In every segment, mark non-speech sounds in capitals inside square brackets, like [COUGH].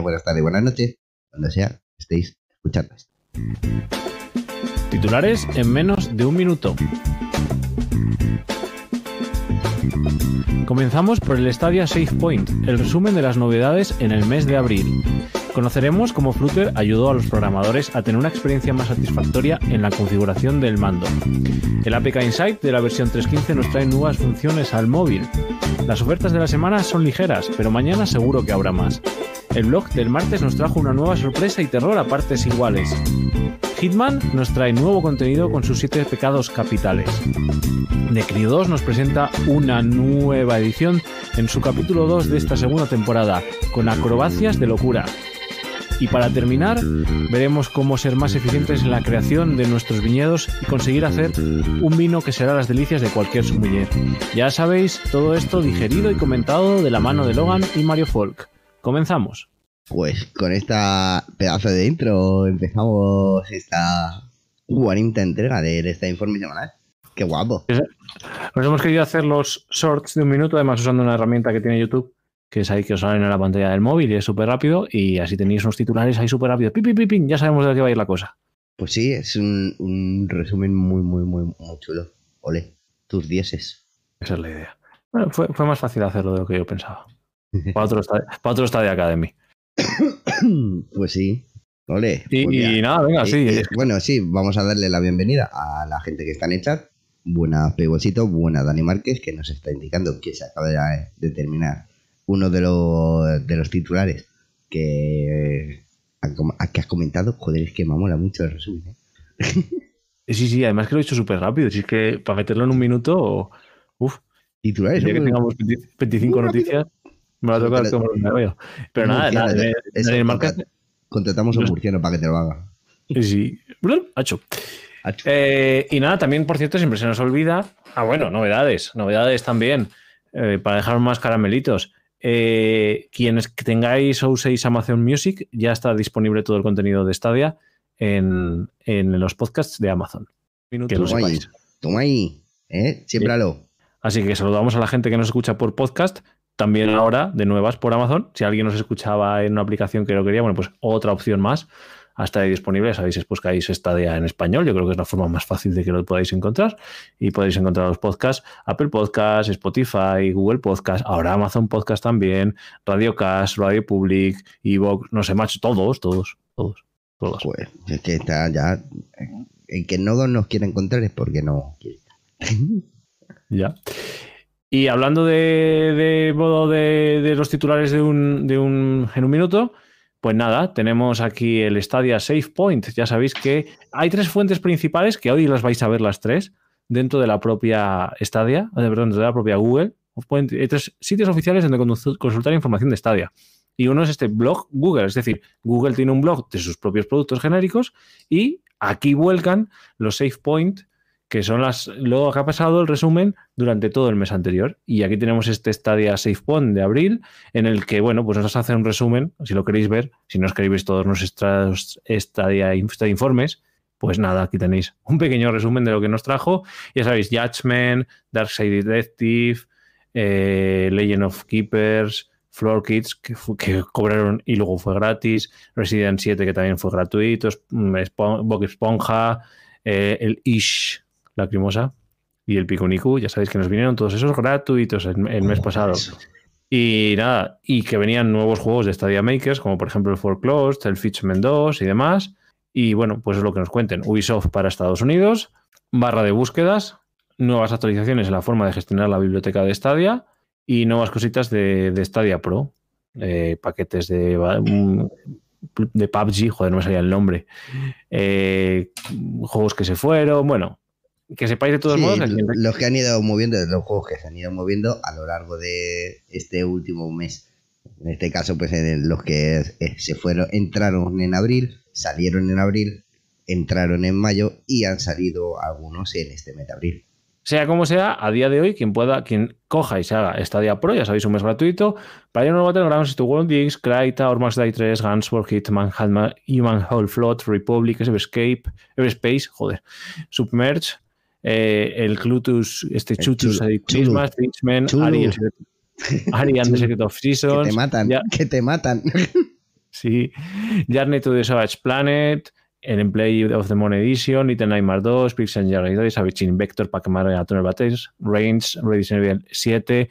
buenas tardes, buenas noches, cuando sea estéis escuchando. Titulares en menos de un minuto. Comenzamos por el Stadia Safe Point, el resumen de las novedades en el mes de abril. Conoceremos cómo Flutter ayudó a los programadores a tener una experiencia más satisfactoria en la configuración del mando. El APK Insight de la versión 3.15 nos trae nuevas funciones al móvil. Las ofertas de la semana son ligeras, pero mañana seguro que habrá más. El blog del martes nos trajo una nueva sorpresa y terror a partes iguales. Hitman nos trae nuevo contenido con sus 7 pecados capitales. Necrio 2 nos presenta una nueva edición en su capítulo 2 de esta segunda temporada, con acrobacias de locura. Y para terminar, veremos cómo ser más eficientes en la creación de nuestros viñedos y conseguir hacer un vino que será las delicias de cualquier sommelier. Ya sabéis, todo esto digerido y comentado de la mano de Logan y Mario Folk. Comenzamos. Pues con esta pedazo de intro empezamos esta 40 entrega de esta informe semanal. Qué guapo. Nos hemos querido hacer los shorts de un minuto, además usando una herramienta que tiene YouTube, que es ahí que os salen en la pantalla del móvil y es súper rápido. Y así tenéis unos titulares ahí súper rápido. Pim, pim, pim, ya sabemos de qué va a ir la cosa. Pues sí, es un, un resumen muy, muy, muy, muy chulo. Ole, tus dieces. Esa es la idea. Bueno, fue, fue más fácil hacerlo de lo que yo pensaba. Para otro, estadio, para otro Academy. [COUGHS] pues sí. Ole. Y, pues y nada, venga, sí. bueno, sí, vamos a darle la bienvenida a la gente que está en el chat. Buena Pegosito, buena Dani Márquez, que nos está indicando que se acaba de, de terminar uno de los, de los titulares que, que has comentado. Joder, es que me mola mucho el resumen. ¿eh? [LAUGHS] Sí, sí, además que lo he hecho súper rápido. Si es que para meterlo en un minuto, uff, Titulares. ya que tengamos 20 25 muy rápido. noticias, me va a tocar como me veo. Pero nada, nada, Daniel Márquez, contra- Contratamos a un murciano para que te lo haga. sí, hacho. Eh, y nada, también, por cierto, siempre se nos olvida. Ah, bueno, novedades, novedades también, eh, para dejar más caramelitos. Eh, quienes tengáis o uséis Amazon Music, ya está disponible todo el contenido de Stadia en, en los podcasts de Amazon. Que lo Toma ahí, toma ahí, ¿eh? Siémbralo. Así que saludamos a la gente que nos escucha por podcast, también ahora de nuevas por Amazon. Si alguien nos escuchaba en una aplicación que lo quería, bueno, pues otra opción más. Hasta ahí disponible, sabéis, es buscáis Stadia en español. Yo creo que es la forma más fácil de que lo podáis encontrar. Y podéis encontrar los podcasts, Apple Podcasts, Spotify, Google Podcasts, ahora Amazon Podcast también, Radio Cast, Radio Public, Evox, no sé, más, todos, todos, todos, todos. Pues es que está ya. El que no nos quiere encontrar es porque no quiere. [LAUGHS] Ya. Y hablando de, de modo de, de los titulares de un, de un, en un minuto, pues nada, tenemos aquí el Stadia Safe Point. Ya sabéis que hay tres fuentes principales que hoy las vais a ver las tres dentro de la propia Stadia, eh, perdón, dentro de la propia Google. Hay tres sitios oficiales donde consu- consultar información de Stadia. Y uno es este blog Google, es decir, Google tiene un blog de sus propios productos genéricos y aquí vuelcan los Safe Point que son las luego que ha pasado el resumen durante todo el mes anterior. Y aquí tenemos este Stadia SafePoint de abril, en el que, bueno, pues nos hace un resumen, si lo queréis ver, si no escribís todos nuestros Stadia, informes, pues nada, aquí tenéis un pequeño resumen de lo que nos trajo. Ya sabéis, Judgment, Darkseid Detective, eh, Legend of Keepers, Floor Kids, que, cobraron y luego fue gratis, Resident 7, que también fue gratuito, mm, Bob Esponja, eh, el Ish, Lacrimosa y el Picunicu, ya sabéis que nos vinieron todos esos gratuitos el, el mes pasado. Eso. Y nada, y que venían nuevos juegos de Stadia Makers, como por ejemplo el Foreclosed, el Fitchman 2 y demás. Y bueno, pues es lo que nos cuenten. Ubisoft para Estados Unidos, barra de búsquedas, nuevas actualizaciones en la forma de gestionar la biblioteca de Stadia y nuevas cositas de, de Stadia Pro. Eh, paquetes de, mm, de PUBG, joder, no me salía el nombre. Eh, juegos que se fueron, bueno, que sepáis de todos Sí, modos. el- los que han ido moviendo, los juegos que se han ido moviendo a lo largo de este último mes. En este caso, pues en los que eh, se fueron, entraron en abril, salieron en abril, entraron en mayo y han salido algunos en este mes de abril. Sea como sea, a día de hoy, quien pueda, quien coja y se haga Stadia Pro, ya sabéis, un mes gratuito, para no Battlegrounds, To World Geeks, Kraita, Ormax Day 3, Gunsworth, Hitman, Human, Human Whole Float, Republic, Everscape, Everspace, joder, Submerge, eh, el Clutus, este Chutus, Christmas, chulo. Ari, [LAUGHS] Ari and the. Secret of Que Seasons, te matan, ya. que te matan. [LAUGHS] sí. Journey to the Savage Planet, el Emplay of the Moon Edition, Little Nightmare 2, Pixel Journey Savage Invector, Pac-Man Atomic Battles, Range, Resident Evil 7,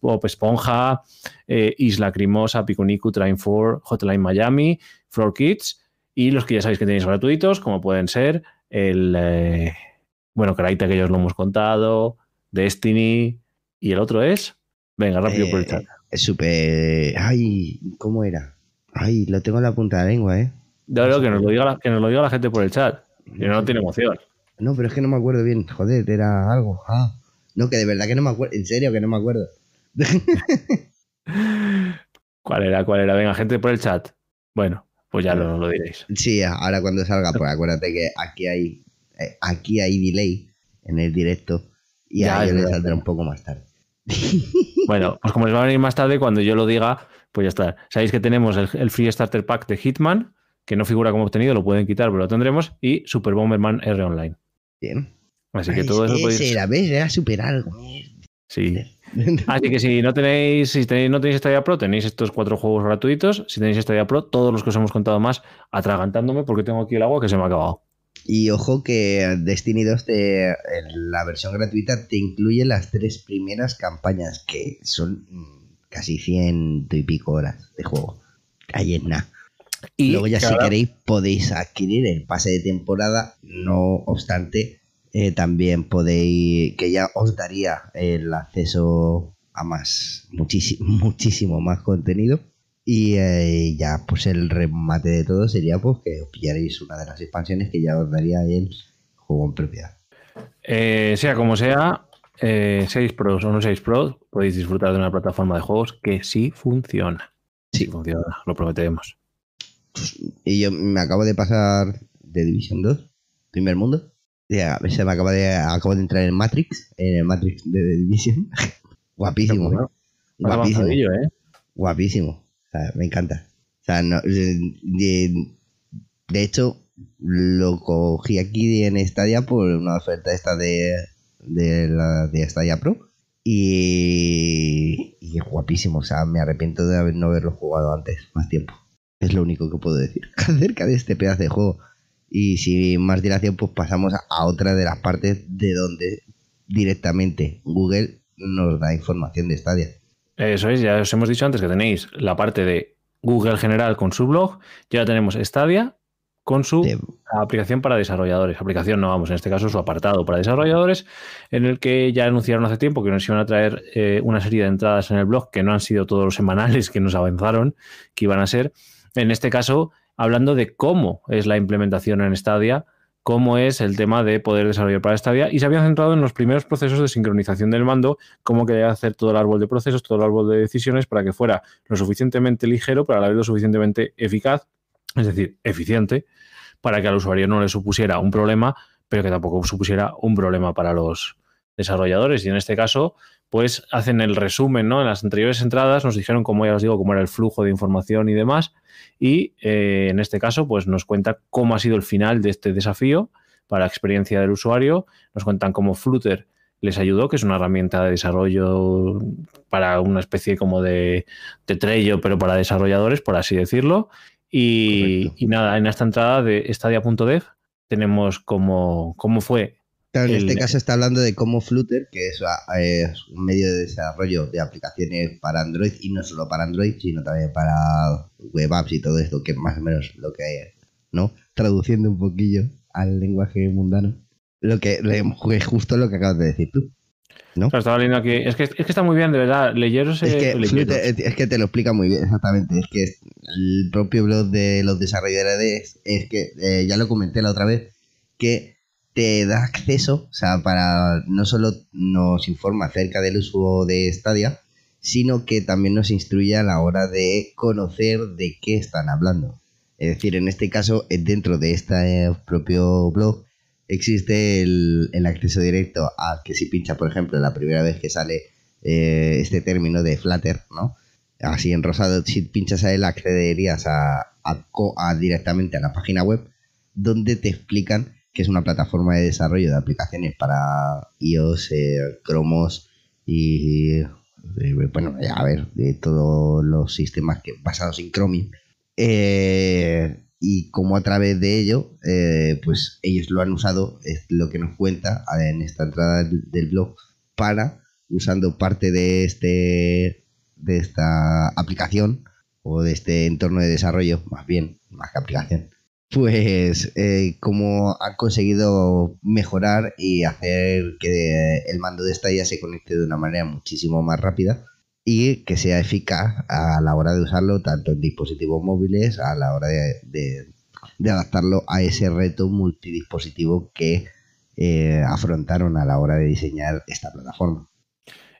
Pop Esponja, eh, Isla Crimosa, Picunicu, Train 4, Hotline Miami, Floor Kids y los que ya sabéis que tenéis gratuitos, como pueden ser el, eh, bueno, Crytek que ya os lo hemos contado, Destiny y el otro es, venga, rápido por el chat. Eh, es súper, ay, ¿cómo era? Ay, lo tengo en la punta de la lengua, ¿eh? No, que, nos lo diga la, que nos lo diga la gente por el chat. Que no tiene emoción. No, pero es que no me acuerdo bien. Joder, era algo. Ah. No, que de verdad que no me acuerdo. En serio, que no me acuerdo. [LAUGHS] ¿Cuál era? ¿Cuál era? Venga, gente por el chat. Bueno, pues ya lo, lo diréis. Sí, ahora cuando salga, pues acuérdate que aquí hay aquí hay delay en el directo y ya, ahí le saldrá un poco más tarde. [LAUGHS] Bueno, pues como les va a venir más tarde, cuando yo lo diga, pues ya está. Sabéis que tenemos el, Free Starter Pack de Hitman, que no figura como obtenido, lo pueden quitar, pero lo tendremos, y Super Bomberman R Online. Bien. Así que todo eso podéis... Era, ¿ves? Era super algo. Sí. [LAUGHS] Así que si no tenéis, si tenéis, no tenéis Stadia Pro, tenéis estos cuatro juegos gratuitos. Si tenéis Stadia Pro, todos los que os hemos contado más, atragantándome porque tengo aquí el agua que se me ha acabado. Y ojo que Destiny 2, te, la versión gratuita, te incluye las tres primeras campañas, que son casi ciento y pico horas de juego. Ahí en nada. Y luego ya si queréis podéis adquirir el pase de temporada, no obstante, eh, también podéis, que ya os daría el acceso a más, muchísimo, [LAUGHS] muchísimo más contenido y eh, ya, pues el remate de todo sería pues que os pillaréis una de las expansiones que ya os daría el juego en propiedad. Eh, sea como sea, 6 eh, Pros o no 6 Pros, podéis disfrutar de una plataforma de juegos que sí funciona. Sí, funciona, lo prometemos. Y yo me acabo de pasar de Division 2, primer mundo. Ya, se me acaba de, acabo de entrar en Matrix, en el Matrix de The Division. [LAUGHS] Guapísimo, ¿no? Guapísimo. ¿eh? Guapísimo me encanta. O sea, de, hecho, lo cogí aquí en Stadia por una oferta esta de, de la de Stadia Pro. Y, y, es guapísimo. O sea, me arrepiento de no haberlo jugado antes, más tiempo. Es lo único que puedo decir [LAUGHS] acerca de este pedazo de juego. Y sin más dilación, pues pasamos a otra de las partes de donde directamente Google nos da información de Stadia. Eso es, ya os hemos dicho antes que tenéis la parte de Google general con su blog, ya tenemos Stadia con su aplicación para desarrolladores. Aplicación no, vamos, en este caso su apartado para desarrolladores, en el que ya anunciaron hace tiempo que nos iban a traer eh, una serie de entradas en el blog que no han sido todos los semanales que nos avanzaron que iban a ser. En este caso, hablando de cómo es la implementación en Stadia cómo es el tema de poder desarrollar para Stadia y se habían centrado en los primeros procesos de sincronización del mando, cómo quería hacer todo el árbol de procesos, todo el árbol de decisiones para que fuera lo suficientemente ligero, pero a la vez lo suficientemente eficaz, es decir, eficiente, para que al usuario no le supusiera un problema, pero que tampoco supusiera un problema para los desarrolladores. Y en este caso, pues hacen el resumen, ¿no? En las anteriores entradas nos dijeron, como ya os digo, cómo era el flujo de información y demás. Y eh, en este caso, pues nos cuenta cómo ha sido el final de este desafío para la experiencia del usuario. Nos cuentan cómo Flutter les ayudó, que es una herramienta de desarrollo para una especie como de, de Trello, pero para desarrolladores, por así decirlo. Y, y nada, en esta entrada de stadia.dev tenemos cómo, cómo fue en este caso está hablando de cómo Flutter, que es, un medio de desarrollo de aplicaciones para Android y no solo para Android, sino también para web apps y todo esto, que es más o menos lo que hay, ¿no? Traduciendo un poquillo al lenguaje mundano, lo que es justo lo que acabas de decir tú. ¿no? estaba leyendo aquí. Es que, es que está muy bien, de verdad. Leyeros. Es que, es, que te lo explica muy bien, exactamente. Es que el propio blog de los desarrolladores es que, eh, ya lo comenté la otra vez, que te da acceso, o sea, para no solo nos informa acerca del uso de Stadia, sino que también nos instruye a la hora de conocer de qué están hablando. Es decir, en este caso, eh, dentro de este propio blog, existe el, acceso directo a que si pincha, por ejemplo, la primera vez que sale eh, este término de Flutter, ¿no? Así en rosado, si pinchas a él, accederías a directamente a la página web donde te explican que es una plataforma de desarrollo de aplicaciones para iOS, eh, Chromos y, bueno, a ver, de todos los sistemas que basados en Chromium. Eh, y como a través de ello, eh, pues ellos lo han usado, es lo que nos cuenta en esta entrada del blog, para, usando parte de, este, de esta aplicación o de este entorno de desarrollo, más bien, más que aplicación, pues eh, como han conseguido mejorar y hacer que el mando de esta ya se conecte de una manera muchísimo más rápida y que sea eficaz a la hora de usarlo tanto en dispositivos móviles, a la hora de, adaptarlo a ese reto multidispositivo que eh, afrontaron a la hora de diseñar esta plataforma.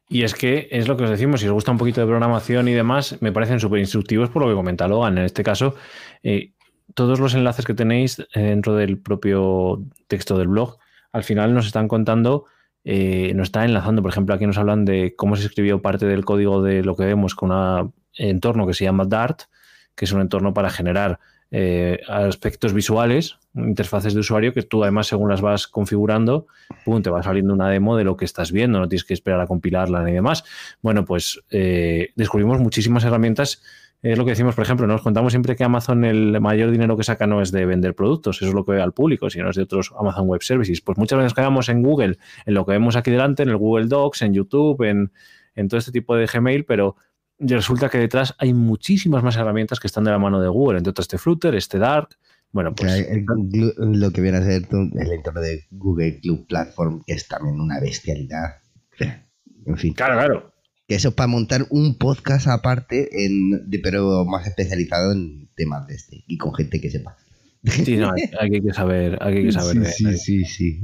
Y es que es lo que os decimos, si os gusta un poquito de programación y demás, me parecen súper instructivos por lo que comenta Logan. En este caso, eh, todos los enlaces que tenéis eh, dentro del propio texto del blog, al final nos están contando, eh, nos están enlazando. Por ejemplo, aquí nos hablan de cómo se escribió parte del código de lo que vemos con un entorno que se llama Dart, que es un entorno para generar eh, aspectos visuales, interfaces de usuario que tú además según las vas configurando, pum, te va saliendo una demo de lo que estás viendo, no tienes que esperar a compilarla ni demás. Bueno, pues descubrimos muchísimas herramientas es lo que decimos, por ejemplo, nos contamos siempre que Amazon el mayor dinero que saca no es de vender productos, eso es lo que ve al público, sino es de otros Amazon Web Services. Pues muchas veces quedamos en Google, en lo que vemos aquí delante, en el Google Docs, en YouTube, en, todo este tipo de Gmail, pero resulta que detrás hay muchísimas más herramientas que están de la mano de Google, entre otros este Flutter, este Dark. Bueno, pues. lo que viene a ser el entorno de Google Club Platform, que es también una bestialidad. [LAUGHS] En fin. Claro, claro. Que eso para montar un podcast aparte, en, pero más especializado en temas de este y con gente que sepa. Sí, no, hay, que saber, hay que saber. Sí, sí, sí, sí.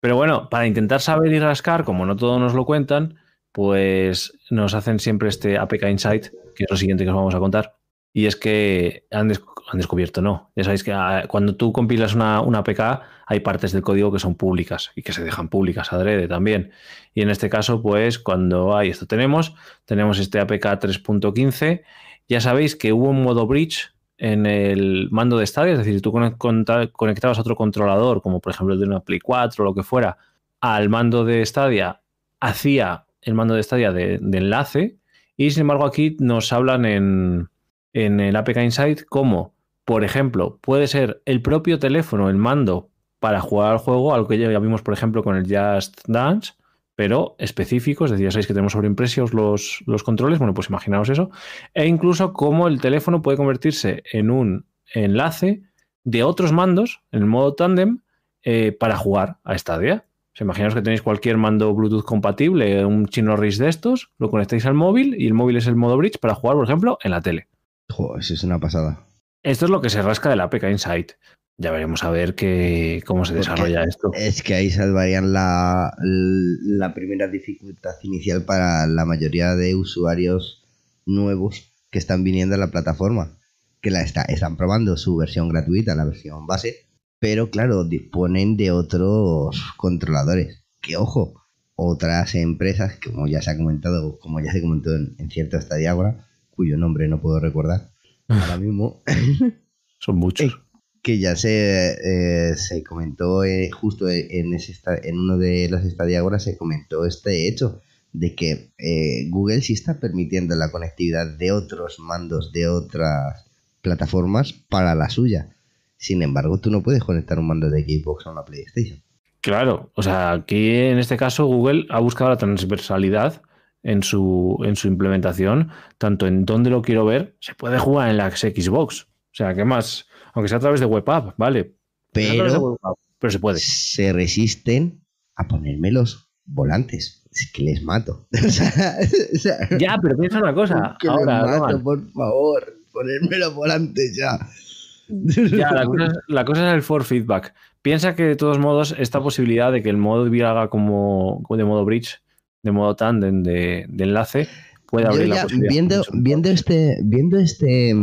Pero bueno, para intentar saber y rascar, como no todos nos lo cuentan, pues nos hacen siempre este APK Insight, que es lo siguiente que os vamos a contar. Y es que han, descubierto, no. Ya sabéis que ah, cuando tú compilas una, APK, hay partes del código que son públicas y que se dejan públicas adrede también. Y en este caso, pues cuando hay esto tenemos, tenemos este APK 3.15. Ya sabéis que hubo un modo bridge en el mando de Stadia, es decir, si tú conectabas otro controlador, como por ejemplo el de una Play 4 o lo que fuera, al mando de Stadia, hacía el mando de Stadia de enlace. Y sin embargo, aquí nos hablan en, en el APK Insight como, por ejemplo, puede ser el propio teléfono, el mando para jugar al juego, algo que ya vimos, por ejemplo, con el Just Dance, pero específico, es decir, ya sabéis que tenemos sobreimpresios los, los controles, bueno, pues imaginaos eso, e incluso cómo el teléfono puede convertirse en un enlace de otros mandos, en el modo tandem, eh, para jugar a Stadia. O imaginaos que tenéis cualquier mando Bluetooth compatible, un chino RIS de estos, lo conectáis al móvil y el móvil es el modo bridge para jugar, por ejemplo, en la tele. Joder, eso es una pasada. Esto es lo que se rasca de la APK Insight. Ya veremos a ver cómo se desarrolla esto. Es que ahí salvarían la, la primera dificultad inicial para la mayoría de usuarios nuevos que están viniendo a la plataforma. Que la está, están probando su versión gratuita, la versión base, pero claro, disponen de otros controladores. Que ojo, otras empresas, como ya se ha comentado, como ya se comentó en, en cierto estadio ahora, cuyo nombre no puedo recordar ahora mismo. [LAUGHS] Son muchos. Eh, que ya se, eh, se comentó eh, justo en, ese, en uno de los estadios se comentó este hecho de que Google sí está permitiendo la conectividad de otros mandos de otras plataformas para la suya. Sin embargo, tú no puedes conectar un mando de Xbox a una PlayStation. Claro, o sea, aquí en este caso Google ha buscado la transversalidad en su, en su implementación, tanto en dónde lo quiero ver, se puede jugar en la Xbox. O sea, ¿qué más? Aunque sea a través de web app, ¿vale? Pero, pero se puede. Se resisten a ponerme los volantes. Es que les mato. [LAUGHS] ya, pero piensa una cosa. Ahora, por favor, ponerme los volantes ya. Ya, la cosa, la cosa, es el for feedback. Piensa que de todos modos esta posibilidad de que el modo de haga como de modo bridge de modo tándem de, enlace, puede abrir la posibilidad. Viendo, viendo este, viendo este,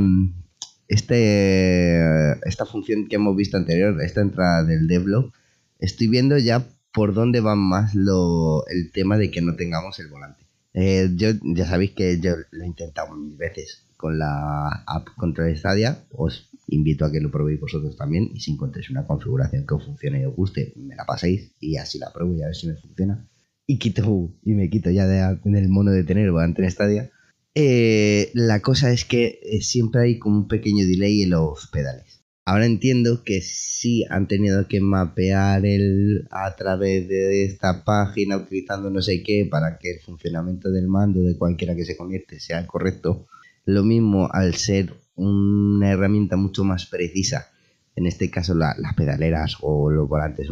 este, esta función que hemos visto anterior, esta entrada del devlog, estoy viendo ya por dónde va más lo, el tema de que no tengamos el volante. Eh, yo ya sabéis que yo lo he intentado mil veces con la app Control Stadia. Os invito a que lo probéis vosotros también. Y si encontréis una configuración que os funcione y os guste, me la paséis y así la pruebo y a ver si me funciona y quito y me quito ya de, del mono de tener volante en Stadia Eh, la cosa es que eh, siempre hay como un pequeño delay en los pedales. Ahora entiendo que sí han tenido que mapear el a través de esta página utilizando no sé qué para que el funcionamiento del mando de cualquiera que se conecte sea correcto. Lo mismo al ser una herramienta mucho más precisa, en este caso las pedaleras o los volantes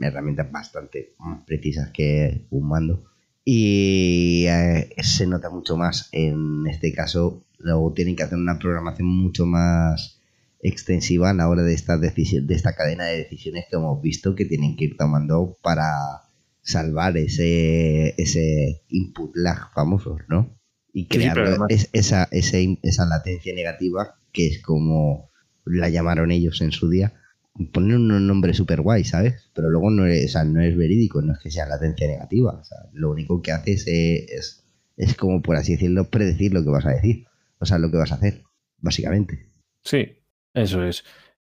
herramientas bastante más precisas que un mando. Y eh, se nota mucho más en este caso. Luego tienen que hacer una programación mucho más extensiva a la hora de esta decisión de esta cadena de decisiones que hemos visto que tienen que ir tomando para salvar ese ese input lag famoso no y crear esa, esa latencia negativa que es como la llamaron ellos en su día poner un nombre súper guay, ¿sabes? Pero luego no es, no es verídico, no es que sea latencia negativa. O sea, lo único que haces es, es, como, por así decirlo, predecir lo que vas a decir. O sea, lo que vas a hacer, básicamente. Sí, eso es.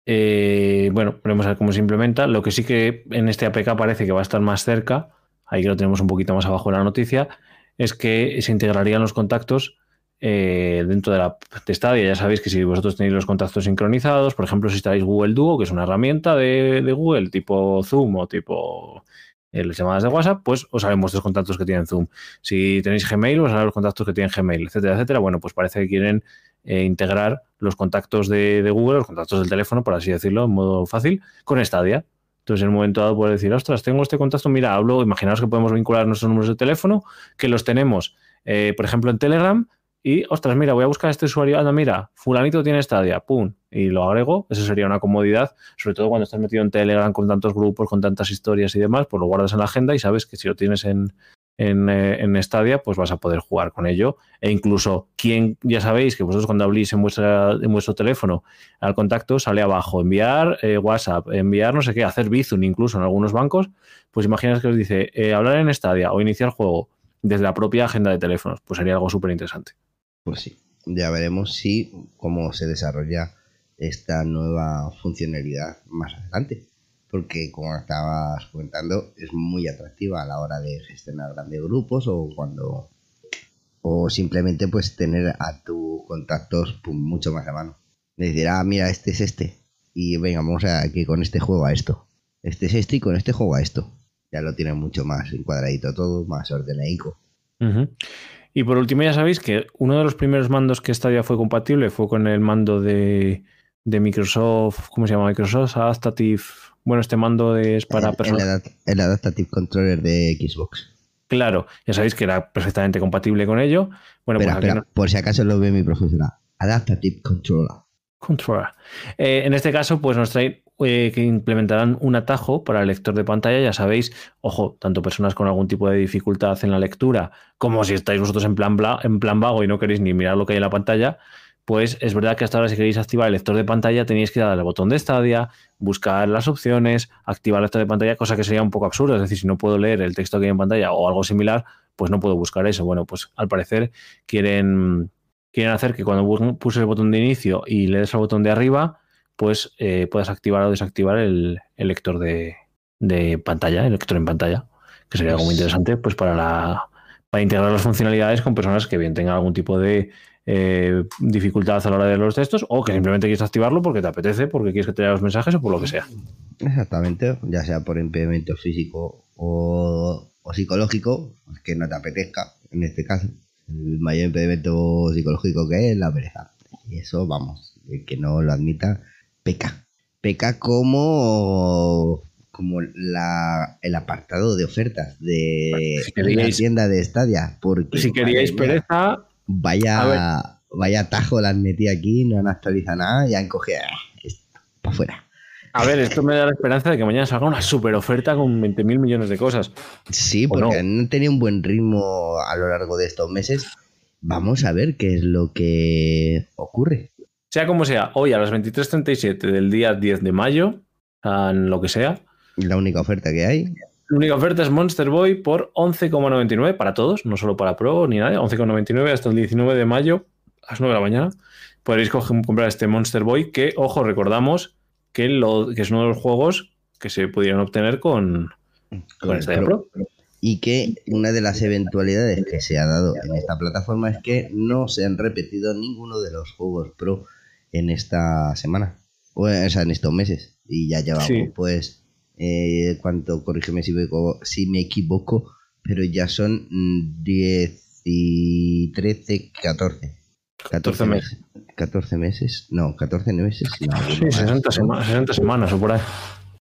Eh, bueno, veremos a ver cómo se implementa. Lo que sí que en este APK parece que va a estar más cerca, ahí que lo tenemos un poquito más abajo en la noticia, es que se integrarían los contactos eh, dentro de la de Stadia. Ya sabéis que si vosotros tenéis los contactos sincronizados, por ejemplo, si estáis Google Duo, que es una herramienta de, Google tipo Zoom o tipo eh, las llamadas de WhatsApp, pues os salen vuestros contactos que tienen Zoom. Si tenéis Gmail, os salen los contactos que tienen Gmail, etcétera, etcétera. Bueno, pues parece que quieren eh, integrar los contactos de, Google, los contactos del teléfono, por así decirlo, en modo fácil, con Stadia. Entonces, en un momento dado puedes decir, ostras, tengo este contacto, mira, hablo, imaginaos que podemos vincular nuestros números de teléfono, que los tenemos, por ejemplo, en Telegram, y, ostras, mira, voy a buscar a este usuario, anda, mira, fulanito tiene Stadia, pum, y lo agrego, eso sería una comodidad, sobre todo cuando estás metido en Telegram con tantos grupos, con tantas historias y demás, pues lo guardas en la agenda y sabes que si lo tienes en, en, eh, Stadia, pues vas a poder jugar con ello. E incluso, quien ya sabéis que vosotros cuando hablís en, vuestra, en vuestro teléfono al contacto sale abajo, enviar eh, WhatsApp, enviar no sé qué, hacer Bizum incluso en algunos bancos, pues imaginas que os dice eh, hablar en Stadia o iniciar juego desde la propia agenda de teléfonos, pues sería algo súper interesante. Pues sí, ya veremos si cómo se desarrolla esta nueva funcionalidad más adelante. Porque como estabas comentando, es muy atractiva a la hora de gestionar grandes grupos o cuando o simplemente pues tener a tus contactos pues, mucho más a mano. Decir, ah, mira, este es este. Y venga, vamos a que con este juego a esto. Este es este y con este juego a esto. Ya lo tiene mucho más encuadradito todo, más ordenaico. Y por último, ya sabéis que uno de los primeros mandos que Stadia fue compatible fue con el mando de, Microsoft, ¿cómo se llama? Microsoft Adaptative. Bueno, este mando es para personas. El, Adaptative Controller de Xbox. Claro, ya sabéis que era perfectamente compatible con ello. Bueno, pues por si acaso lo ve mi profesora. Adaptative Controller. Controller. Eh, en este caso, pues nos trae eh, que implementarán un atajo para el lector de pantalla. Ya sabéis, ojo, tanto personas con algún tipo de dificultad en la lectura, como si estáis vosotros en plan, en plan vago y no queréis ni mirar lo que hay en la pantalla, pues es verdad que hasta ahora si queréis activar el lector de pantalla tenéis que darle al botón de Stadia, buscar las opciones, activar el lector de pantalla, cosa que sería un poco absurda. Es decir, si no puedo leer el texto que hay en pantalla o algo similar, pues no puedo buscar eso. Bueno, pues al parecer quieren, quieren hacer que cuando puse el botón de inicio y le des al botón de arriba, pues eh, puedas activar o desactivar el, lector de, pantalla, el lector en pantalla, que sería algo muy pues interesante pues para, la, para integrar las funcionalidades con personas que bien tengan algún tipo de eh, dificultad a la hora de los textos o que simplemente quieres activarlo porque te apetece, porque quieres que te lea los mensajes o por lo que sea. Exactamente, ya sea por impedimento físico o, psicológico, que no te apetezca, en este caso. El mayor impedimento psicológico que es la pereza. Y eso, vamos, el que no lo admita, peca. Peca como, como la, el apartado de ofertas de la tienda de Stadia. Porque, si queríais pereza. Vaya, vaya tajo las metí aquí, no han actualizado nada y han cogido esto para afuera. A ver, esto me da la esperanza de que mañana salga una super oferta con 20.000 millones de cosas. Sí, porque han tenido un buen ritmo a lo largo de estos meses. Vamos a ver qué es lo que ocurre. Sea como sea, hoy a las 23.37 del día 10 de mayo, en lo que sea. La única oferta que hay. La única oferta es Monster Boy por 11,99 para todos, no solo para Pro ni nada, 11,99 hasta el 19 de mayo a las 9 de la mañana. Podréis comprar este Monster Boy que, ojo, recordamos que, lo, que es uno de los juegos que se pudieron obtener con, con Stadia Pro. y que una de las eventualidades que se ha dado en esta plataforma es que no se han repetido ninguno de los juegos pro en esta semana, o sea, en estos meses. Y ya llevamos, pues, eh, ¿cuánto? Corrígeme si me, si me equivoco, pero ya son 10 y 13, 14. 14 meses. 14 meses, no, 14 meses. No, sí, 60, semanas o por ahí.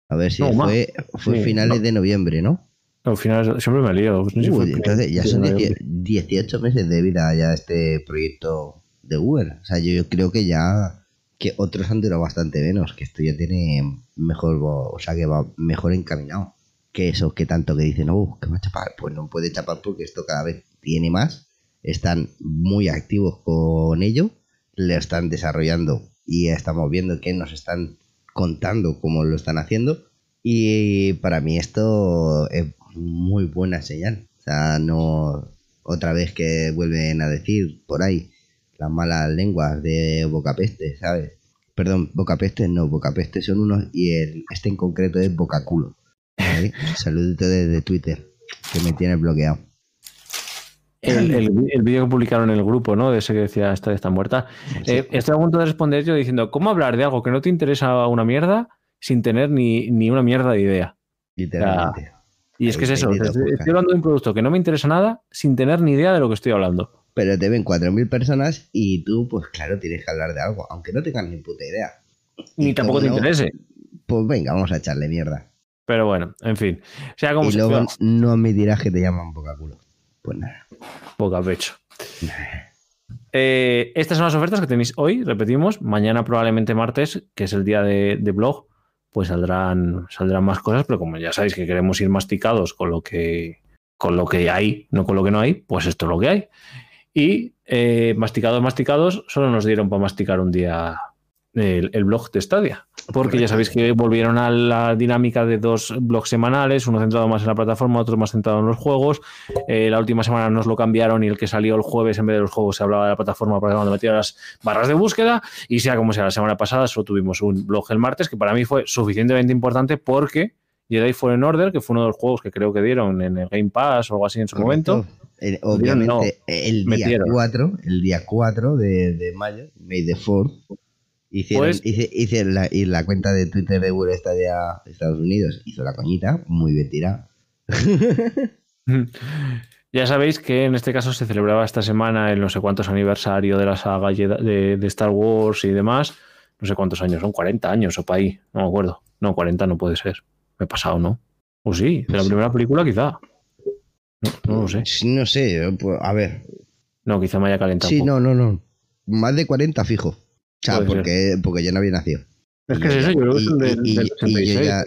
A ver si fue, fue finales de noviembre, ¿no? Al final siempre me lío. entonces ya son 18 meses de vida ya este proyecto de Uber. O sea, yo, creo que ya que otros han durado bastante menos, que esto ya tiene mejor, o sea, que va mejor encaminado. Que eso, que tanto que dicen, oh, que va a chapar. Pues no puede chapar porque esto cada vez tiene más. Están muy activos con ello, le están desarrollando y estamos viendo que nos están contando cómo lo están haciendo. Y para mí esto es muy buena señal. O sea, no otra vez que vuelven a decir por ahí las malas lenguas de Bocapeste, ¿sabes? Perdón, Bocapeste no, Bocapeste son unos y el, este en concreto es Bocaculo. ¿vale? [LAUGHS] Saludito desde Twitter, que me tiene bloqueado. El, el, vídeo que publicaron en el grupo, ¿no? De ese que decía esta está muerta. Eh, estoy a punto de responder yo diciendo, ¿cómo hablar de algo que no te interesa una mierda sin tener ni, ni una mierda de idea? Literalmente. Y es que es eso, estoy, hablando de un producto que no me interesa nada sin tener ni idea de lo que estoy hablando. Pero te ven 4.000 personas y tú, pues claro, tienes que hablar de algo, aunque no tengas ni puta idea. Ni tampoco te interese. Pues venga, vamos a echarle mierda. Pero bueno, en fin. sea, como y luego no admitirás que te llaman poca culo. Pues nada. Poca pecho. Eh, estas son las ofertas que tenéis hoy, repetimos. Mañana, probablemente martes, que es el día de blog, pues saldrán, saldrán más cosas, pero como ya sabéis que queremos ir masticados con lo que, con lo que hay, no con lo que no hay, pues esto es lo que hay. Y eh, masticados, masticados, solo nos dieron para masticar un día el, blog de Stadia. Porque ya sabéis que volvieron a la dinámica de dos blogs semanales, uno centrado más en la plataforma, otro más centrado en los juegos. Eh, la última semana nos lo cambiaron y el que salió el jueves en vez de los juegos se hablaba de la plataforma para cuando metía las barras de búsqueda. Y sea como sea, la semana pasada solo tuvimos un blog el martes que para mí fue suficientemente importante porque Jedi Fallen Order, que fue uno de los juegos que creo que dieron en el Game Pass o algo así en su momento. obviamente, el, día 4, el día 4 de, de mayo, May the 4 Hicieron, pues, hice, la, y la cuenta de Twitter de Google Stadia Estados Unidos hizo la coñita, muy bien tirada. [LAUGHS] ya sabéis que en este caso se celebraba esta semana el no sé cuántos aniversario de la saga de, Star Wars y demás. No sé cuántos años, son 40 años o para ahí, no me acuerdo. No, 40 no puede ser. Me he pasado, ¿no? O sí, de la primera película quizá. No, lo sé. No sé, pues, a ver. No, quizá me haya calentado. Sí, no, no, no. Más de 40 fijo. O sea, porque, porque yo no había nacido. Es que es eso, yo creo que es del, y, del 76. Y yo ya,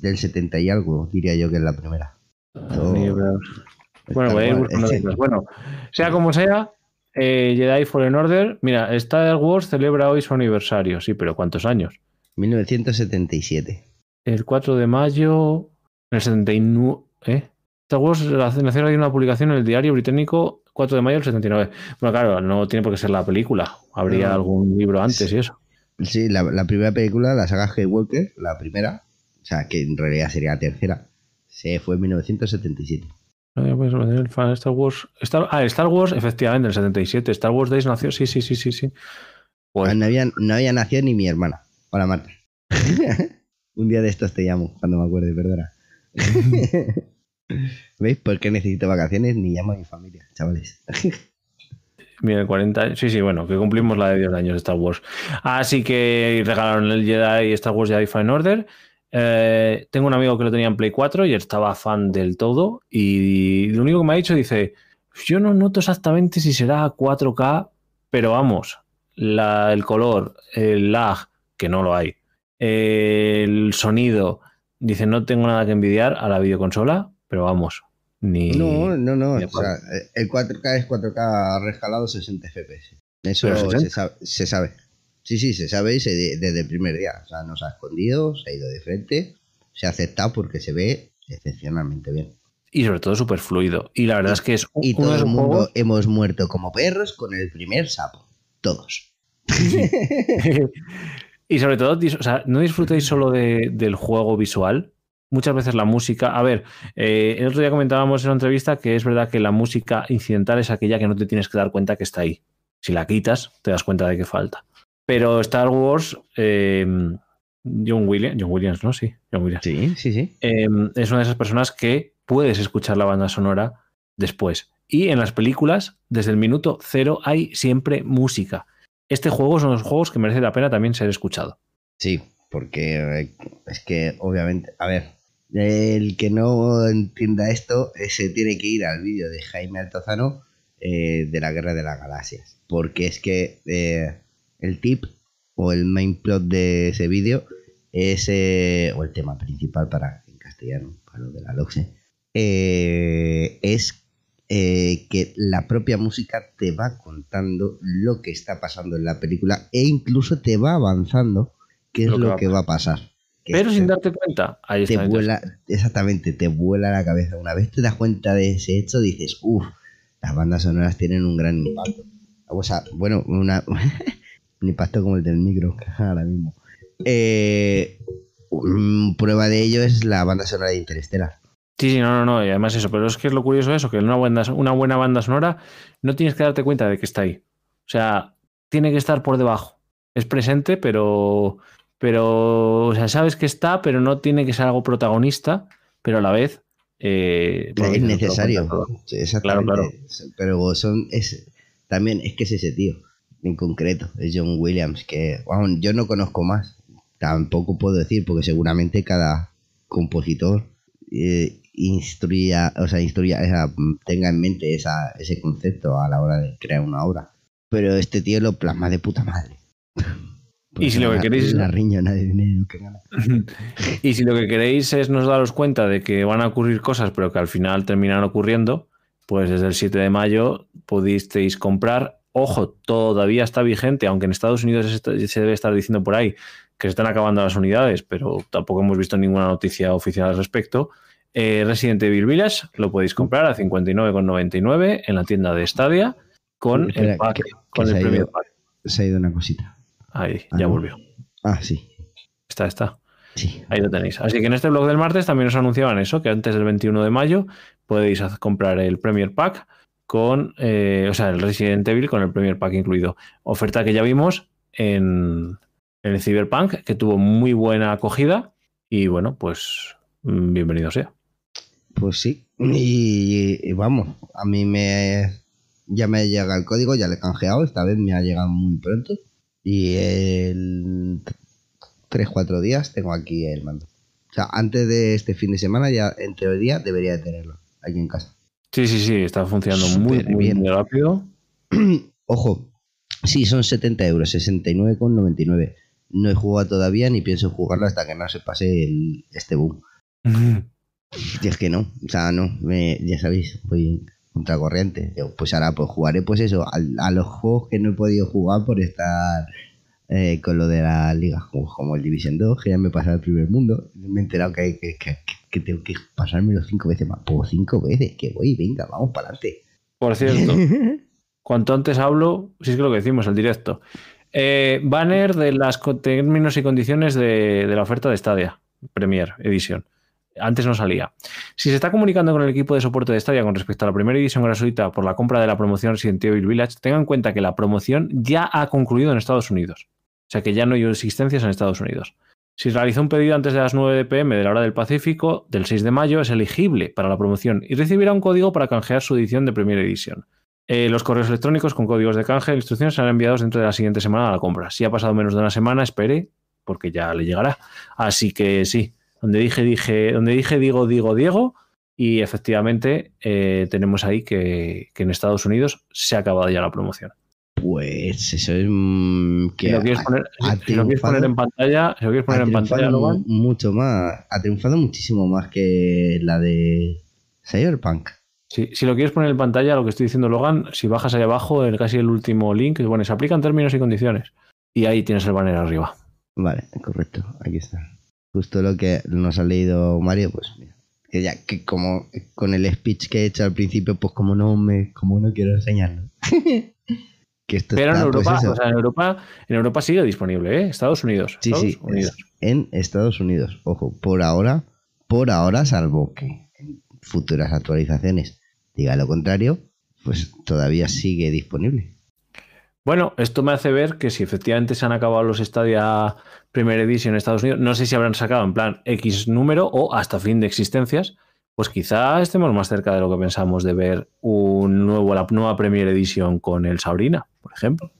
del 70 y algo, diría yo que es la primera. bueno, voy a ir buscando Bueno, sea como sea, eh, Jedi Fallen Order, mira, Star Wars celebra hoy su aniversario, sí, pero ¿cuántos años? 1977. El 4 de mayo, en el 79, ¿eh? Star Wars nació hay una publicación en el diario británico 4 de mayo del 79. Bueno, claro, no tiene por qué ser la película. Habría algún libro antes y eso. Sí, la, primera película, la saga Walker, la primera, o sea, que en realidad sería la tercera, se fue en 1977. Pues, Star Wars. Star, ah, Star Wars, efectivamente, en el 77. Star Wars Days nació, sí, sí, sí, sí. sí. Pues... No, había, no había nacido ni mi hermana. Hola, Marta. [LAUGHS] Un día de estos te llamo, cuando me acuerde, perdona. [LAUGHS] ¿Veis por qué necesito vacaciones? Ni llamo a mi familia, chavales. Mira, 40 Sí, sí, bueno, que cumplimos la de 10 años de Star Wars. Así que regalaron el Jedi y Star Wars Jedi Fallen Order. Eh, tengo un amigo que lo tenía en Play 4 y estaba fan del todo. Y lo único que me ha dicho dice: Yo no noto exactamente si será 4K, pero vamos, el color, el lag, que no lo hay, el sonido. Dice: No tengo nada que envidiar a la videoconsola, pero vamos, ni. No, no, no. O sea, el 4K es 4K rescalado 60 FPS. Eso se sabe, se sabe, Sí, sí, se sabe desde el primer día. O sea, nos ha escondido, se ha ido de frente, se ha aceptado porque se ve excepcionalmente bien. Y sobre todo súper fluido. Y la verdad es que es Y todo el mundo hemos muerto como perros con el primer sapo. Todos. [LAUGHS] [LAUGHS] y sobre todo, o sea, no disfrutéis solo del juego visual, muchas veces la música. A ver, eh, el otro día comentábamos en una entrevista que es verdad que la música incidental es aquella que no te tienes que dar cuenta que está ahí. Si la quitas, te das cuenta de que falta. Pero Star Wars, eh, John Williams, John Williams, ¿no? Sí, John Williams. Sí, sí, sí. Eh, es una de esas personas que puedes escuchar la banda sonora después. Y en las películas, desde el minuto cero, hay siempre música. Este juego son los juegos que merece la pena también ser escuchado. Sí, porque es que obviamente, a ver, el que no entienda esto se tiene que ir al vídeo de Jaime Altozano eh, de la Guerra de las Galaxias. Porque es que eh, el tip o el main plot de ese vídeo es, eh, o el tema principal para en castellano, para lo de la Loxe, es que la propia música te va contando lo que está pasando en la película e incluso te va avanzando qué es lo, que, va, a pasar. Pero sin darte cuenta, ahí te vuela, exactamente, te vuela la cabeza. Una vez te das cuenta de ese hecho, dices, uff, las bandas sonoras tienen un gran impacto. O sea, bueno, una, [LAUGHS] un impacto como el del micro [LAUGHS] ahora mismo. Eh, prueba de ello es la banda sonora de Interstellar. Sí, sí, no, no, no, y además eso, pero es que es lo curioso eso, que en una buena, una buena banda sonora no tienes que darte cuenta de que está ahí. O sea, tiene que estar por debajo. Es presente, pero pero, o sea, sabes que está, pero no tiene que ser algo protagonista, pero a la vez... Eh, es necesario. Exactamente. Claro, Pero son, es, también es que es ese tío, en concreto, es John Williams, que yo no conozco más, tampoco puedo decir, porque seguramente cada compositor eh, instruya, o sea, instruya, tenga en mente esa, ese concepto a la hora de crear una obra. Pero este tío lo plasma de puta madre [LAUGHS] y si lo que queréis. que [LAUGHS] y si lo que queréis es nos daros cuenta de que van a ocurrir cosas, pero que al final terminan ocurriendo, pues desde el 7 de mayo pudisteis comprar. Ojo, todavía está vigente, aunque en Estados Unidos se debe estar diciendo por ahí que se están acabando las unidades, pero tampoco hemos visto ninguna noticia oficial al respecto. Eh, Resident Evil Village lo podéis comprar a 59,99 en la tienda de Stadia con el, pack, con el premio pack. Se ha ido una cosita. Ahí, ya volvió. Ah, sí. Está, está. Sí. Ahí lo tenéis. Así que en este blog del martes también os anunciaban eso, que antes del 21 de mayo podéis comprar el Premier Pack con, eh, o sea, el Resident Evil con el Premier Pack incluido. Oferta que ya vimos en, en el Cyberpunk, que tuvo muy buena acogida y bueno, pues mm, bienvenido sea. Pues sí, y, vamos, a mí me ya me llega el código, ya le he canjeado, esta vez me ha llegado muy pronto y en 3-4 días tengo aquí el mando. O sea, antes de este fin de semana, ya en teoría debería de tenerlo aquí en casa. Sí, sí, sí, está funcionando muy, bien. rápido. [CLEARS THROAT] Ojo, sí, son 70 euros, 69,99. No he jugado todavía ni pienso jugarlo hasta que no se pase el, este boom. Y es que no, o sea, no, ya sabéis, voy contracorriente. pues ahora pues jugaré pues eso, a, los juegos que no he podido jugar por estar eh, con lo de la liga, como, el Division 2, que ya me pasado el primer mundo. Me he enterado que, que, que, tengo que pasármelo cinco veces más. Pues cinco veces, que voy, venga, vamos para adelante. Por cierto, [LAUGHS] cuanto antes hablo, si es que lo que decimos, el directo. Eh, banner de los términos y condiciones de, de la oferta de Stadia, Premier Edition. Antes no salía. Si se está comunicando con el equipo de soporte de Stadia con respecto a la primera edición gratuita por la compra de la promoción Resident Evil Village, tengan en cuenta que la promoción ya ha concluido en Estados Unidos. O sea que ya no hay existencias en Estados Unidos. Si realizó un pedido antes de las 9 pm de la hora del Pacífico del 6 de mayo, es elegible para la promoción y recibirá un código para canjear su edición de primera edición. Eh, los correos electrónicos con códigos de canje e instrucciones serán enviados dentro de la siguiente semana a la compra. Si ha pasado menos de una semana, espere, porque ya le llegará. Así que sí, donde dije, dije, donde dije, digo, digo, Diego, y efectivamente eh, tenemos ahí que, en Estados Unidos se ha acabado ya la promoción. Pues eso es mm, que si lo quieres poner, en pantalla, si lo quieres poner en pantalla, mucho más, ha triunfado muchísimo más que la de Cyberpunk. Sí, si lo quieres poner en pantalla, lo que estoy diciendo Logan, si bajas ahí abajo, el, casi el último link, bueno, se aplican términos y condiciones. Y ahí tienes el banner arriba. Vale, correcto, aquí está justo lo que nos ha leído Mario, pues mira, que ya que como con el speech que he hecho al principio, pues como no me, como no quiero enseñarlo. [LAUGHS] Pero en pues Europa, o sea, en Europa, en Europa sigue disponible, ¿eh? Estados Unidos. Sí, sí, en Estados Unidos. Ojo, por ahora, por ahora, salvo que en futuras actualizaciones diga lo contrario, pues todavía sigue disponible. Bueno, esto me hace ver que si efectivamente se han acabado los Stadia Premier Edition en Estados Unidos, no sé si habrán sacado en plan X número o hasta fin de existencias, pues quizá estemos más cerca de lo que pensamos de ver un nuevo, la nueva Premier Edition con el Sabrina, por ejemplo.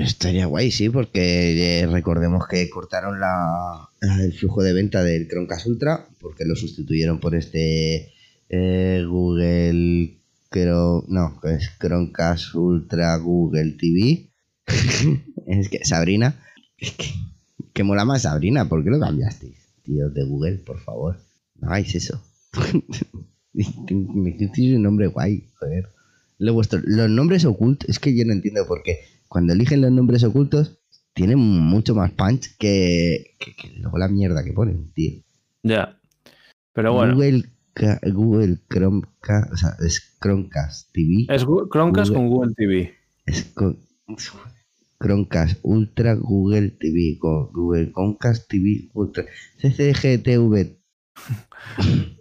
estaría guay, sí, porque eh, recordemos que cortaron la, el flujo de venta del Chromecast Ultra porque lo sustituyeron por este eh, Google creo, no, es Chromecast Ultra Google TV. [LAUGHS] es que Sabrina, es que, mola más Sabrina, ¿por qué lo cambiasteis? Tío de Google, por favor, no hagáis eso. [LAUGHS] Me tiene un nombre guay, joder. los nombres ocultos, es que yo no entiendo por qué. Cuando eligen los nombres ocultos, tienen mucho más punch que, luego la mierda que ponen, tío. Ya. Pero bueno. Google Google Chromecast, o sea, es Chromecast TV. Es Chromecast con Google TV. Es Chromecast Ultra Google TV, con Google Chromecast TV Ultra. CCGTV. [LAUGHS]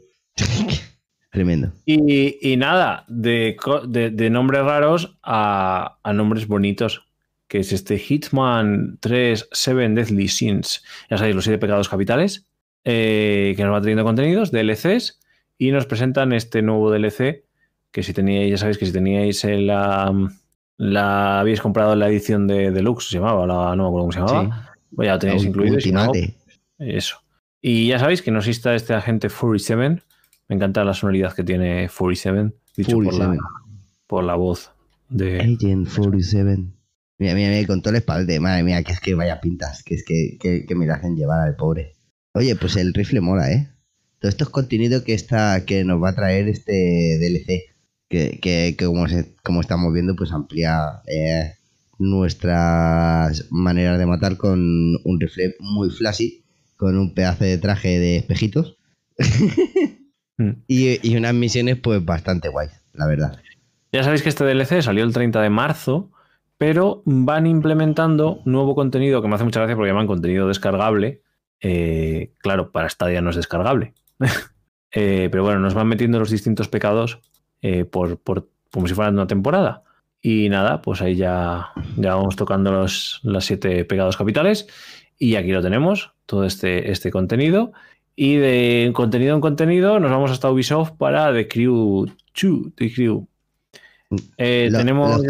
Tremendo. Y, nada, de, nombres raros a, nombres bonitos, que es este Hitman 3 Seven Deadly Sins. Ya sabéis, los siete pecados capitales, eh, que nos va teniendo contenidos, DLCs y nos presentan este nuevo DLC que si teníais, ya sabéis que si teníais la, la habéis comprado la edición de Deluxe, se llamaba, la, no me acuerdo cómo se llamaba, pues ya lo tenéis incluido. eso. Y ya sabéis que nos insta este agente 47. Me encanta la sonoridad que tiene 47, dicho Por, la, por la voz de. Agent 47. Mira, mira, mira, con todo el espalda, madre mía, que es que vaya pintas, que es que, que, que me la hacen llevar al pobre. Oye, pues el rifle mola, ¿eh? Todo esto es contenido que está que nos va a traer este DLC que, que, como, como estamos viendo pues amplía eh, nuestras maneras de matar con un rifle muy flashy con un pedazo de traje de espejitos [LAUGHS] mm. y, y, unas misiones pues bastante guays la verdad ya sabéis que este DLC salió el 30 de marzo pero van implementando nuevo contenido que me hace mucha gracia porque llaman contenido descargable eh, claro, para Stadia no es descargable. [LAUGHS] Eh, pero bueno, nos van metiendo los distintos pecados eh, por, como si fueran una temporada. Y nada, pues ahí ya, ya vamos tocando los, siete pecados capitales. Y aquí lo tenemos, todo este, este contenido. Y de contenido en contenido nos vamos hasta Ubisoft para The Crew 2. The Crew. Eh, tenemos.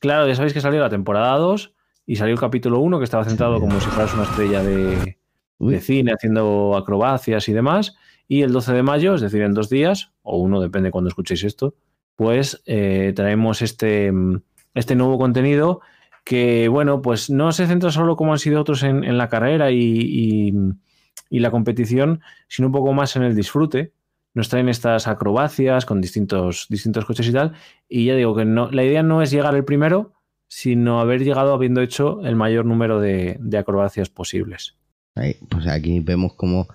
claro, ya sabéis que salió la temporada 2 y salió el capítulo 1 que estaba centrado como si fueras una estrella de, de cine haciendo acrobacias y demás. Y el 12 de mayo, es decir, en dos días, o uno, depende cuando escuchéis esto, pues eh, traemos este, este nuevo contenido que, bueno, pues no se centra solo como han sido otros en, la carrera y, la competición, sino un poco más en el disfrute. Nos traen estas acrobacias con distintos, distintos coches y tal. Y ya digo que no, la idea no es llegar el primero, sino haber llegado habiendo hecho el mayor número de acrobacias posibles pues aquí vemos como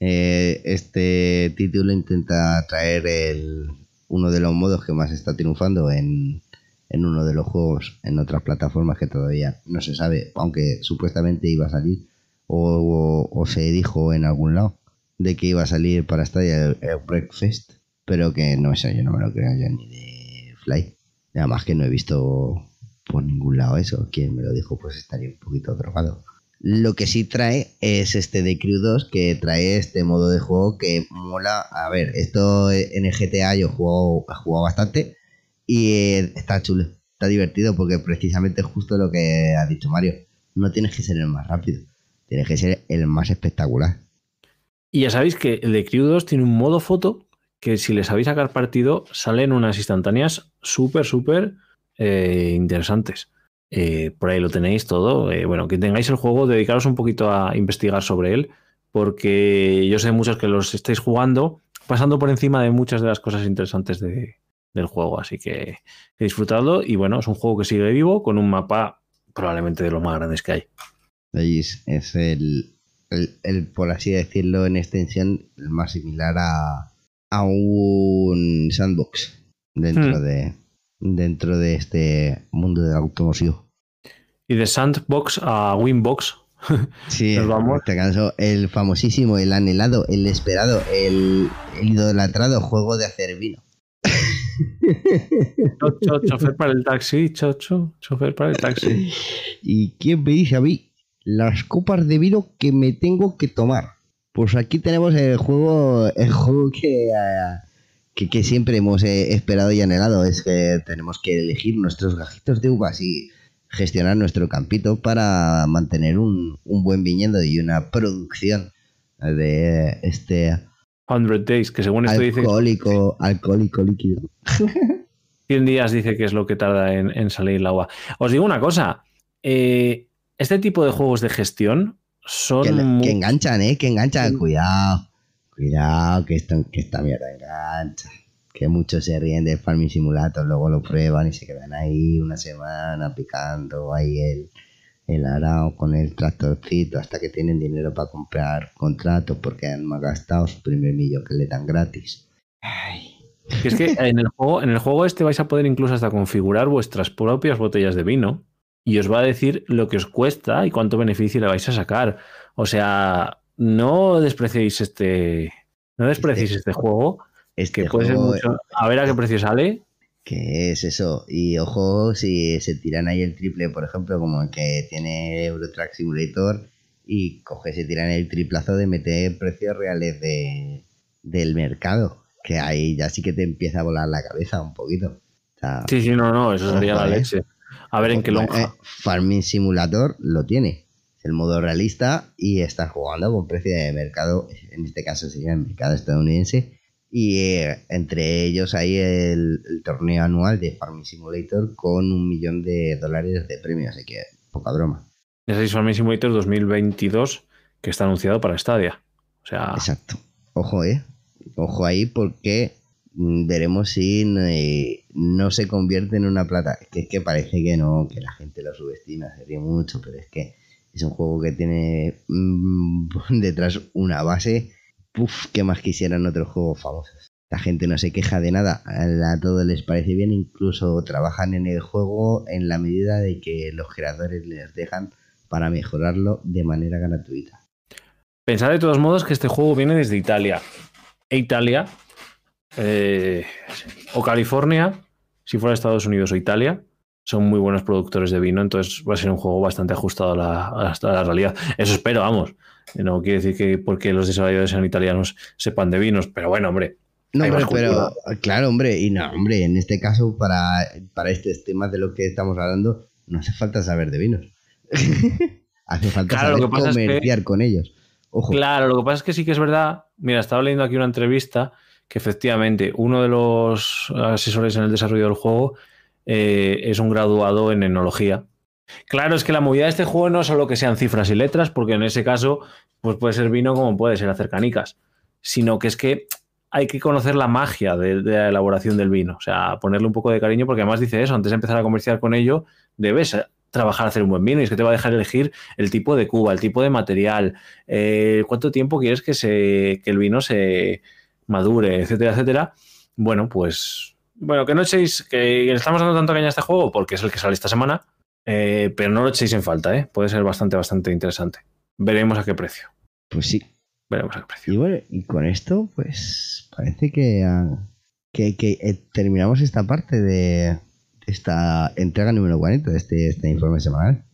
eh, este título intenta traer el, uno de los modos que más está triunfando en, uno de los juegos en otras plataformas que todavía no se sabe, aunque supuestamente iba a salir o, se dijo en algún lado de que iba a salir para Stadia el, Breakfast, pero que no sé, yo no me lo creo yo ni de Fly. Nada más que no he visto por ningún lado eso. Quien me lo dijo, pues estaría un poquito drogado. Lo que sí trae es este de Crew 2, que trae este modo de juego que mola. A ver, esto en el GTA yo he jugado, bastante y eh, está chulo, está divertido porque precisamente es justo lo que ha dicho Mario. No tienes que ser el más rápido, tienes que ser el más espectacular. Y ya sabéis que el de Crew 2 tiene un modo foto que si le sabéis sacar partido salen unas instantáneas súper, súper eh, interesantes. Eh, por ahí lo tenéis todo. Eh, bueno, que tengáis el juego, dedicaros un poquito a investigar sobre él, porque yo sé muchos que los estáis jugando, pasando por encima de muchas de las cosas interesantes del juego. Así que, he disfrutado y bueno, es un juego que sigue vivo con un mapa probablemente de los más grandes que hay. Es el, el, por así decirlo, en extensión, el más similar a, a un sandbox dentro hmm. de, dentro de este mundo de la automoción. Y de Sandbox a Winbox, [LAUGHS] Sí, en este caso, el famosísimo, el anhelado, el esperado, el, idolatrado juego de hacer vino. [LAUGHS] Chocho, chofer para el taxi, chocho, chofer para el taxi. ¿Y quién me dice a mí las copas de vino que me tengo que tomar? Pues aquí tenemos el juego, el juego que, eh, que, siempre hemos eh, esperado y anhelado. Es que tenemos que elegir nuestros gajitos de uvas y gestionar nuestro campito para mantener un, buen viñedo y una producción de este 100 days, que según esto dice... Alcohólico, alcohólico líquido. [LAUGHS] 100 días dice que es lo que tarda en, salir el agua. Os digo una cosa, eh, este tipo de juegos de gestión son... Que, enganchan, ¿eh? Que enganchan, cuidado. Cuidado, que, esto, que esta mierda engancha que muchos se ríen de Farming Simulator, luego lo prueban y se quedan ahí una semana picando ahí el, el arao con el tractorcito hasta que tienen dinero para comprar contratos porque han gastado su primer millón que le dan gratis. Es que en el juego, en el juego este vais a poder incluso hasta configurar vuestras propias botellas de vino y os va a decir lo que os cuesta y cuánto beneficio le vais a sacar. O sea, no despreciéis este, no despreciéis este juego es que puede ser mucho. A ver a qué precio sale. Que es eso. Y ojo, si se tiran ahí el triple, por ejemplo, como el que tiene Eurotrack Simulator, y coge, se tiran el triplazo de meter precios reales de, del mercado. Que ahí ya sí que te empieza a volar la cabeza un poquito. sí, sí, no, no, eso sería la leche. A ver en qué lonja. Eh, Farming Simulator lo tiene. Es el modo realista y está jugando con precio de mercado, en este caso sería el mercado estadounidense, y eh, entre ellos hay el, torneo anual de Farming Simulator con un millón de dólares de premios, así que poca broma. Es Farming Simulator 2022 que está anunciado para Stadia. O sea... Exacto. Ojo, eh. Ojo ahí porque mm, veremos si eh, no se convierte en una plata. Que es que parece que no, que la gente lo subestima, sería mucho, pero es que es un juego que tiene mm, [LAUGHS] detrás una base Puf, ¿qué más quisieran otros juegos famosos? La gente no se queja de nada, a todo les parece bien, incluso trabajan en el juego en la medida de que los creadores les dejan para mejorarlo de manera gratuita. Pensad de todos modos que este juego viene desde Italia. E Italia, eh, o California, si fuera Estados Unidos o Italia, son muy buenos productores de vino, entonces va a ser un juego bastante ajustado a la, a la realidad. Eso espero, vamos. No quiere decir que porque los desarrolladores sean italianos sepan de vinos, pero bueno, hombre. No, pero claro, hombre, y no, hombre, en este caso, para, para estos temas de lo que estamos hablando, no hace falta saber de vinos. [LAUGHS] hace falta saber comerciar con ellos. Claro, lo que pasa es que sí que es verdad. Mira, estaba leyendo aquí una entrevista que efectivamente uno de los asesores en el desarrollo del juego eh, es un graduado en enología Claro, es que la movida de este juego no es solo que sean cifras y letras, porque en ese caso pues puede ser vino como puede ser hacer canicas, sino que es que hay que conocer la magia de, la elaboración del vino, o sea, ponerle un poco de cariño, porque además dice eso, antes de empezar a comerciar con ello, debes trabajar a hacer un buen vino y es que te va a dejar elegir el tipo de cuba, el tipo de material, eh, cuánto tiempo quieres que, se, que el vino se madure, etcétera, etcétera. Bueno, pues, bueno, que no echéis, que le estamos dando tanto caña a este juego porque es el que sale esta semana, eh, pero no lo echéis en falta, ¿eh? Puede ser bastante, bastante interesante. Veremos a qué precio. Pues sí. Veremos a qué precio. Y bueno, y con esto, pues parece que, que, eh, terminamos esta parte de esta entrega número 40 de este, este informe semanal.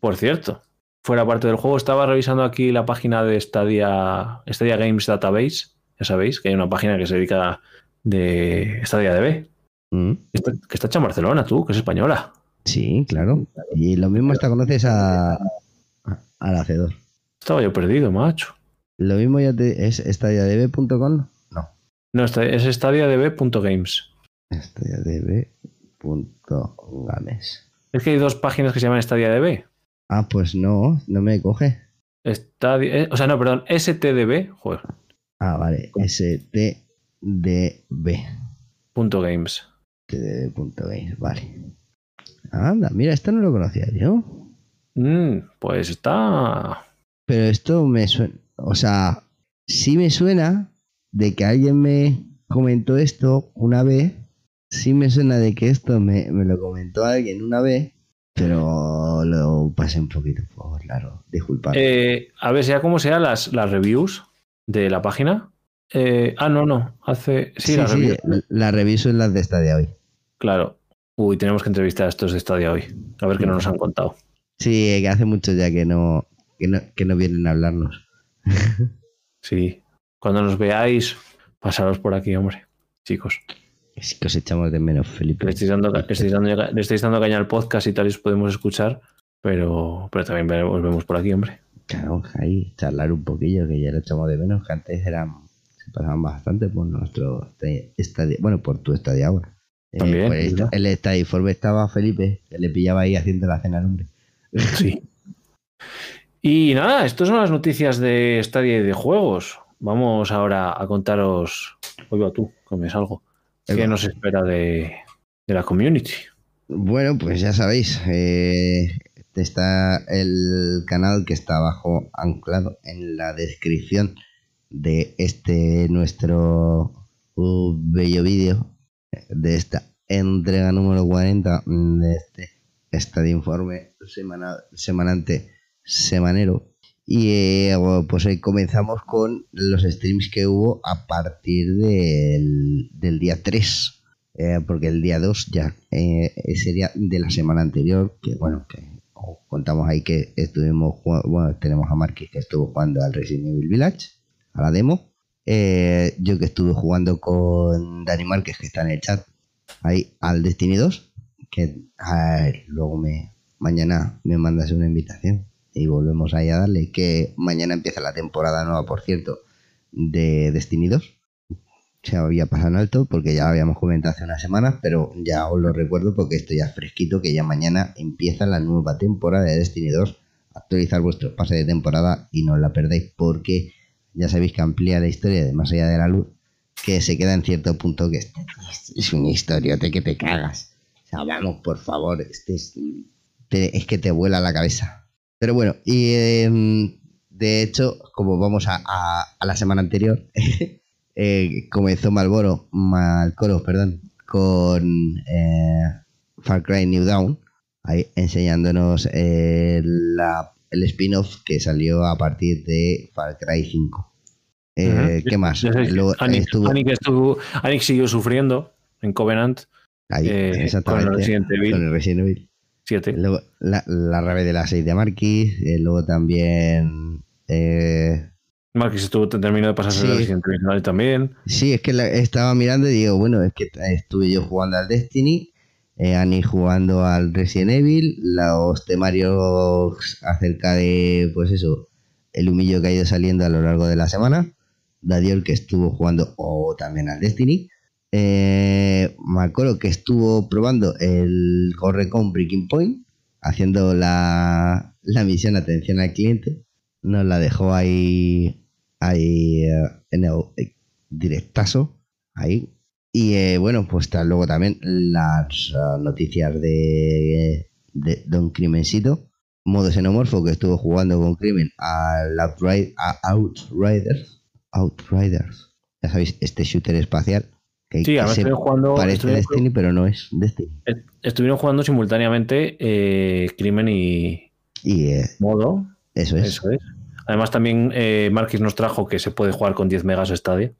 Por cierto, fuera parte del juego, estaba revisando aquí la página de Stadia, Stadia Games Database. Ya sabéis que hay una página que se dedica de Stadia DB. Mm. Que, está, hecha en Barcelona, tú, que es española. Sí, claro. Y lo mismo hasta conoces a, al hacedor. Estaba yo perdido, macho. Lo mismo ya te, es estadiadb.com. No. No, es estadiadb.games. Estadiadb.games. Es que hay dos páginas que se llaman estadiadb. Ah, pues no, no me coge. Estadia, eh, o sea, no, perdón, stdb. Joder. Ah, vale, stdb. Punto games. stdb.games, vale. Anda, mira, esto no lo conocía yo. Mm, pues está. Pero esto me suena. O sea, sí me suena de que alguien me comentó esto una vez. Sí me suena de que esto me, lo comentó alguien una vez. Pero lo pasé un poquito, por claro. Disculpad. Eh, a ver, sea como sea, las, las reviews de la página. Eh, ah, no, no. Hace. Sí, sí, las sí, reviews. la reviso en las de esta de hoy. Claro. Uy, tenemos que entrevistar a estos de Stadia hoy. A ver qué no nos han contado. Sí, que hace mucho ya que no, que no, que no vienen a hablarnos. [LAUGHS] Sí. Cuando nos veáis, pasaros por aquí, hombre. Chicos. Es que os echamos de menos, Felipe. Le estáis dando, le estáis dando, le estáis dando caña al podcast y tal, y os podemos escuchar. Pero, pero también os vemos por aquí, hombre. Claro, ahí, charlar un poquillo, que ya lo echamos de menos, que antes eran, pasaban bastante por nuestro este- estadio, bueno, por tu estadio ahora. Eh, También, por el, ¿verdad? el estadio estaba Felipe, que le pillaba ahí haciendo la cena al hombre. [LAUGHS] Sí. Y nada, estas son las noticias de Stadia y de juegos. Vamos ahora a contaros. Oiga tú, que me salgo. ¿Qué nos espera de, de la community? Bueno, pues ya sabéis, eh, está el canal que está abajo anclado en la descripción de este nuestro uh, bello vídeo de esta entrega número 40 de este estadio informe semanal, semanante semanero. Y eh, pues comenzamos con los streams que hubo a partir del, del día 3 eh, porque el día 2 ya eh, sería de la semana anterior, que bueno, que os contamos ahí que estuvimos bueno, tenemos a Marquis que estuvo jugando al Resident Evil Village, a la demo, eh, yo que estuve jugando con Dani Márquez que está en el chat, ahí al Destiny 2, que luego me mañana me mandas una invitación y volvemos ahí a darle, que mañana empieza la temporada nueva, por cierto, de Destiny 2 se había pasado en alto porque ya habíamos comentado hace unas semanas, pero ya os lo recuerdo porque esto ya es fresquito, que ya mañana empieza la nueva temporada de Destiny 2. Actualizar vuestro pase de temporada y no la perdáis porque ya sabéis que amplía la historia de Más allá de la luz, que se queda en cierto punto que es, es una historia que te cagas. O sea, vamos, por favor, este es, es que te vuela la cabeza. Pero bueno, y em, de hecho, como vamos a, la semana anterior, [LAUGHS] eh, comenzó Malboro, Malcoro, perdón, con eh, Far Cry New Dawn, ahí enseñándonos eh, la- el spin-off que salió a partir de Far Cry 5. Eh. ¿Qué más? Luego Anix, estuvo siguió sufriendo en Covenant ahí, eh, con exactamente, el Resident Evil con el Resident Evil. 7. Luego la, la rave de la 6 de Marquis, eh, luego también... eh, Marquis estuvo terminó de pasarse Sí. el Resident Evil también. Sí, es que la- estaba mirando y digo, bueno, es que estuve yo jugando al Destiny, eh, jugando al Resident Evil, los temarios acerca de, pues eso, el humillo que ha ido saliendo a lo largo de la semana, Dadiol que estuvo jugando o también al Destiny, eh, Macoro que estuvo probando el Correcon Breaking Point, haciendo la, la misión atención al cliente, nos la dejó ahí, ahí eh, en el eh, directazo, ahí. Y eh, bueno, pues luego también las ah, noticias de, de Don Crimencito, modo xenomorfo que estuvo jugando con Crimen al a Outriders, Outriders, ya sabéis, este shooter espacial que, Sí, que estuvieron jugando, parece Destiny, pero no es Destiny. estuvieron jugando simultáneamente eh, Crimen y Y eh, Modo. eso es. Eso es. Además, también eh, Marquis nos trajo que se puede jugar con 10 megas Stadia.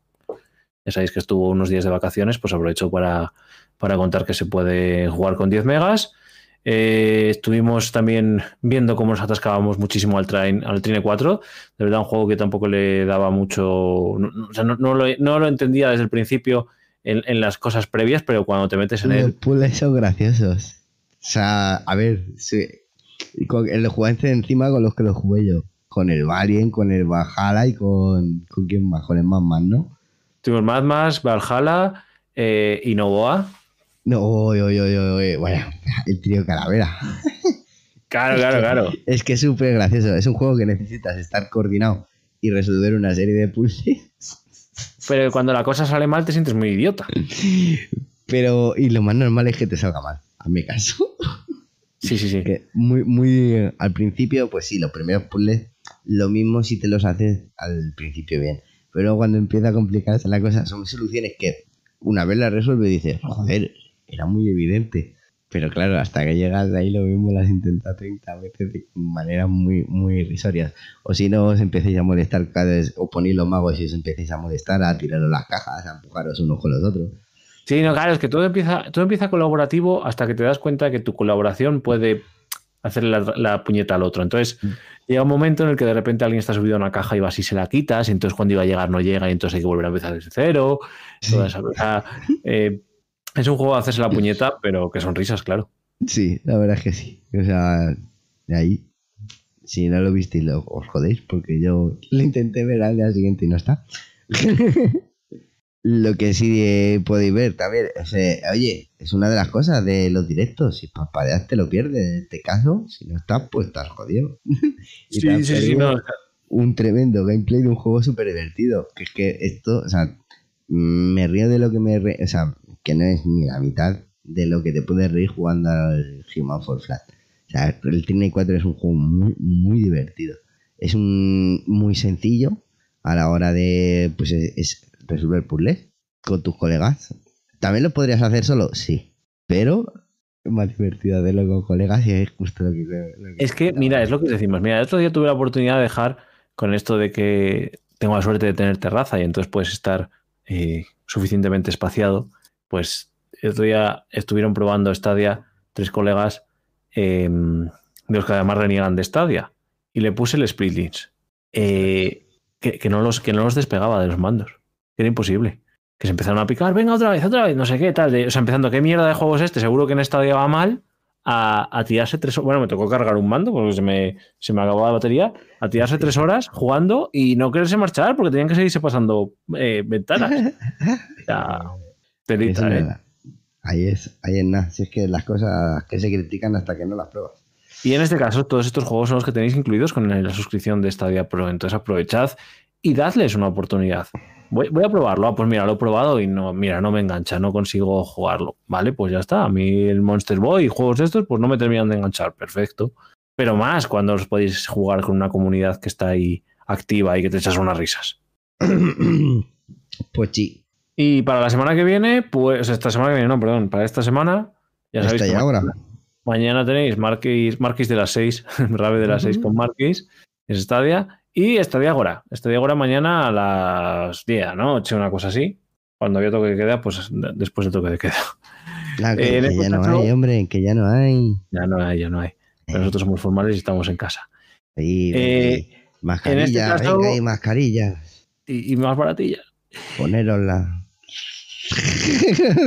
Ya sabéis que estuvo unos días de vacaciones, pues aprovecho para, para contar que se puede jugar con 10 megas. Eh, estuvimos también viendo cómo nos atascábamos muchísimo al, train, al Trine 4. De verdad, un juego que tampoco le daba mucho. no- o sea, no, no lo, no lo entendía desde el principio en, en las cosas previas, pero cuando te metes en Los él. puzzles son graciosos. O sea, a ver, sí, y con, el jugaste encima con los que lo jugué yo. Con el Valien, con el Valhalla y con. ¿Con quién más? Con el Madman, ¿no? Tuvimos Mad Max, Valhalla eh, y Novoa. No, bueno, el trío Calavera. Claro, claro, claro. Es que es súper gracioso. Es un juego que necesitas estar coordinado y resolver una serie de puzzles. Pero cuando la cosa sale mal te sientes muy idiota. Pero, y lo más normal es que te salga mal. A mi caso. Sí, sí, sí. Que muy, muy eh, al principio, pues sí, los primeros puzzles, lo mismo si te los haces al principio bien. Pero cuando empieza a complicarse la cosa, son soluciones que una vez las resuelves dices, joder, era muy evidente. Pero claro, hasta que llegas de ahí lo mismo las intenta 30 veces de maneras muy, muy irrisorias. O si no, os empecéis a molestar o ponéis los magos y os empecéis a molestar, a tiraros las cajas, a empujaros unos con los otros. Sí, no, claro, es que todo empieza, todo empieza colaborativo hasta que te das cuenta que tu colaboración puede hacerle la, puñeta al otro. Entonces, mm. llega un momento en el que de repente alguien está subido a una caja y vas y se la quitas, y entonces cuando iba a llegar no llega, y entonces hay que volver a empezar desde cero. Toda esa, eh, es un juego de hacerse la puñeta, pero que sonrisas, claro. Sí, la verdad es que sí. O sea, de ahí, si no lo visteis, lo, os jodéis, porque yo lo intenté ver al día siguiente y no está. [LAUGHS] lo que sí podéis ver también, oye, es una de las cosas de los directos. Si parpadeas, te lo pierdes. En este caso, si no estás, pues estás jodido. [LAUGHS] y sí, sí, sí, Un tremendo gameplay de un juego súper divertido. Que es que esto, o sea, me río de lo que me. o sea, que no es ni la mitad de lo que te puedes reír jugando al Human for Flat. O sea, el Trinity 4 es un juego muy, muy divertido. Es un muy sencillo a la hora de pues es, resolver puzzles con tus colegas. ¿También lo podrías hacer solo? Sí. Pero más divertido hacerlo con colegas y es justo lo que... es que, mira, es lo que decimos. Mira, el otro día tuve la oportunidad de dejar con esto de que tengo la suerte de tener terraza y entonces puedes estar eh, suficientemente espaciado pues el otro día estuvieron probando Stadia tres colegas em, de los que además reniegan de Stadia y le puse el split eh, que, no los, que no los despegaba de los mandos. Era imposible. Que se empezaron a picar, venga otra vez, otra vez, no sé qué, tal. o sea, empezando, ¿qué mierda de juego es este? Seguro que en Stadia va mal. A, tirarse tres horas. Bueno, me tocó cargar un mando porque se me, se me acabó la batería. A tirarse tres horas jugando y no quererse marchar porque tenían que seguirse pasando eh, ventanas. [LAUGHS] ¿eh? Ahí es, ahí es nada. Si es que las cosas que se critican hasta que no las pruebas. Y en este caso, todos estos juegos son los que tenéis incluidos con la suscripción de Stadia Pro. Entonces aprovechad y dadles una oportunidad. Voy, a probarlo. Ah, pues mira, lo he probado y no, mira, no me engancha, no consigo jugarlo. Vale, pues ya está. A mí el Monster Boy y juegos de estos, pues no me terminan de enganchar. Perfecto. Pero más cuando os podéis jugar con una comunidad que está ahí activa y que te echas unas risas. [CLEARS THROAT] Pues sí, y para la semana que viene, pues esta semana que viene, no, perdón, para esta semana, ya sabéis. ya ahora. Mañana tenéis Marquis, Marquis de las 6, [LAUGHS] Rave de las 6 con Marquis, es Stadia, y Stadia Agora. Stadia Agora mañana a las 10, ¿no? una cosa así. Cuando había toque de queda, pues después del toque de queda. Claro, que, eh, ya no hay, hombre, que ya no hay. Ya no hay, ya no hay. Pero nosotros somos formales y estamos en casa. Sí, eh, mascarillas, este venga, y mascarillas. Y, y más baratillas. Ponerosla. [LAUGHS]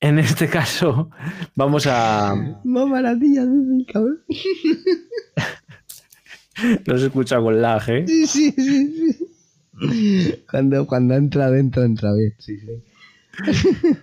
en este caso, vamos a. Más maravilla, cabrón. [LAUGHS] [LAUGHS] No se escucha con lag, ¿eh? Sí, sí, sí. Cuando, cuando entra dentro, entra bien. Sí, sí.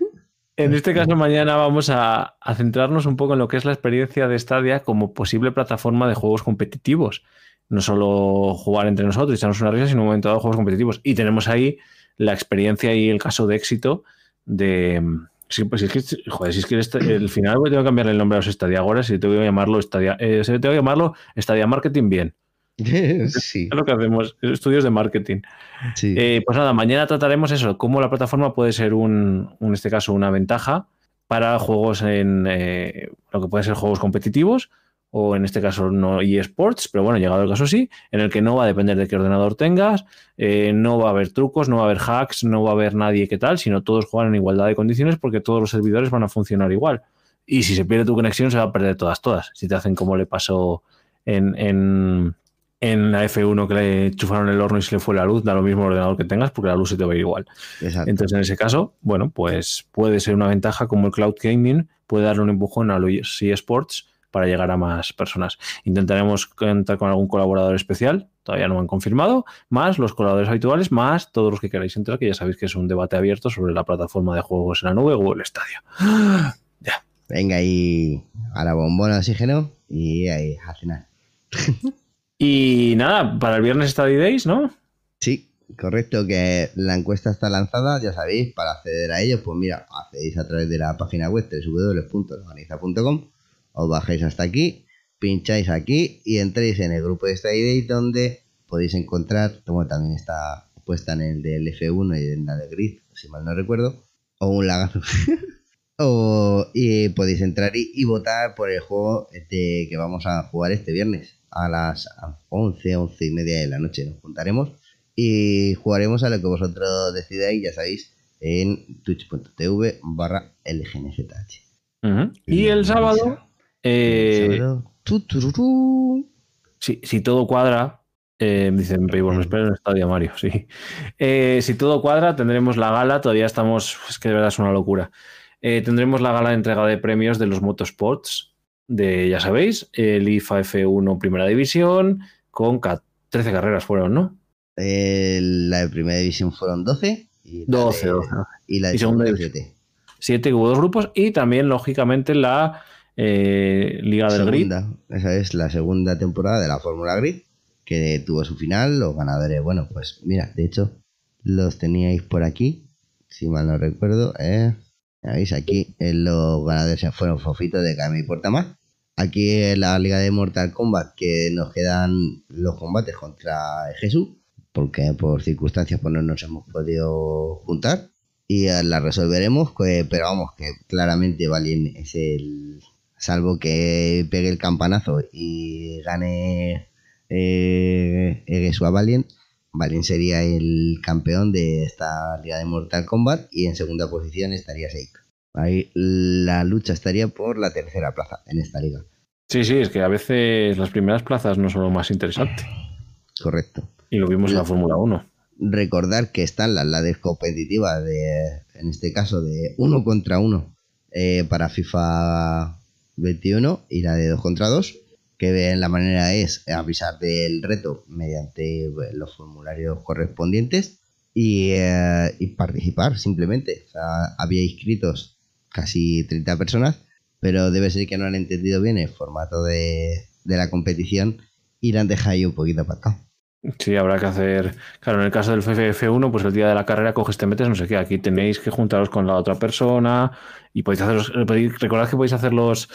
En este caso, mañana vamos a, a, centrarnos un poco en lo que es la experiencia de Stadia como posible plataforma de juegos competitivos. No solo jugar entre nosotros y echarnos una risa, sino un momento dado juegos competitivos. Y tenemos ahí la experiencia y el caso de éxito de... Sí, pues es que, joder, si es que el, final voy a cambiarle el nombre a los Stadia ahora, si tengo que llamarlo Stadia, eh, tengo que llamarlo Stadia Marketing bien. [LAUGHS] Sí. Es lo que hacemos, estudios de marketing. Eh, pues nada, mañana trataremos eso, cómo la plataforma puede ser un, en este caso, una ventaja para juegos en eh, lo que pueden ser juegos competitivos o en este caso no eSports, pero bueno, llegado el caso sí, en el que no va a depender de qué ordenador tengas, eh, no va a haber trucos, no va a haber hacks, no va a haber nadie que tal, sino todos juegan en igualdad de condiciones porque todos los servidores van a funcionar igual. Y si se pierde tu conexión, se va a perder todas, todas. Si te hacen como le pasó en, en, en la F1 que le enchufaron el horno y se le fue la luz, da lo mismo el ordenador que tengas porque la luz se te va a ir igual. Entonces, en ese caso, bueno, pues puede ser una ventaja como el cloud gaming puede darle un empujón a los eSports para llegar a más personas. Intentaremos contar con algún colaborador especial, todavía no me han confirmado, más los colaboradores habituales, más todos los que queráis entrar, que ya sabéis que es un debate abierto sobre la plataforma de juegos en la nube o el estadio. [GASPS] ya. Venga ahí a la bombona de oxígeno y ahí a cenar. [LAUGHS] y nada, para el viernes Study ¿no? Sí, correcto, que la encuesta está lanzada, ya sabéis, para acceder a ello, pues mira, accedéis a través de la página web www.organiza.com os bajáis hasta aquí, pincháis aquí y entréis en el grupo de Day donde podéis encontrar, como también está puesta en el del F1 y en la de Grid, si mal no recuerdo, o un lagazo. [LAUGHS] O, y podéis entrar y, votar por el juego este que vamos a jugar este viernes a las 11, 11 y media de la noche. Nos juntaremos y jugaremos a lo que vosotros decidáis, ya sabéis, en twitch.tv barra LGNZH. Y el sábado... Eh, si, todo cuadra, eh, dicen me espero en el estadio Mario, sí. Eh, si todo cuadra, tendremos la gala, todavía estamos, es que de verdad es una locura. Eh, tendremos la gala de entrega de premios de los motorsports, de, ya sabéis, el IFA F1 Primera División, con 13 carreras fueron, ¿no? la de Primera División fueron 12. Y 12, 12. Y la de Segunda División 7. 7, hubo dos grupos y también, lógicamente, la eh, Liga del Grid. Esa es la segunda temporada de la Fórmula Grid, que tuvo su final. Los ganadores, bueno, pues mira, de hecho, los teníais por aquí, si mal no recuerdo. Eh, ¿Veis? Aquí eh, los ganadores fueron Fofito de Cami Más Aquí en la Liga de Mortal Kombat, que nos quedan los combates contra Jesús, porque por circunstancias pues no nos hemos podido juntar. Y la resolveremos, pero vamos, que claramente Valien es el, salvo que pegue el campanazo y gane eh, a Valiant, Valiant sería el campeón de esta liga de Mortal Kombat y en segunda posición estaría Seik. Ahí la lucha estaría por la tercera plaza en esta liga. Sí, sí, es que a veces las primeras plazas no son lo más interesante. [SIGHS] Correcto. Y lo vimos en la Fórmula 1. Recordar que están las la competitivas de, en este caso, de uno contra uno eh, para FIFA 21 y la de 2 contra 2, que la manera es avisar del reto mediante pues, los formularios correspondientes y, eh, y participar simplemente. había inscritos casi 30 personas, pero debe ser que no han entendido bien el formato de, de la competición y la han dejado ahí un poquito aparcado. Sí, habrá que hacer. Claro, en el caso del FF1, pues el día de la carrera coges, te metes, no sé qué. Aquí tenéis que juntaros con la otra persona y podéis hacer. Recordad que podéis hacer los,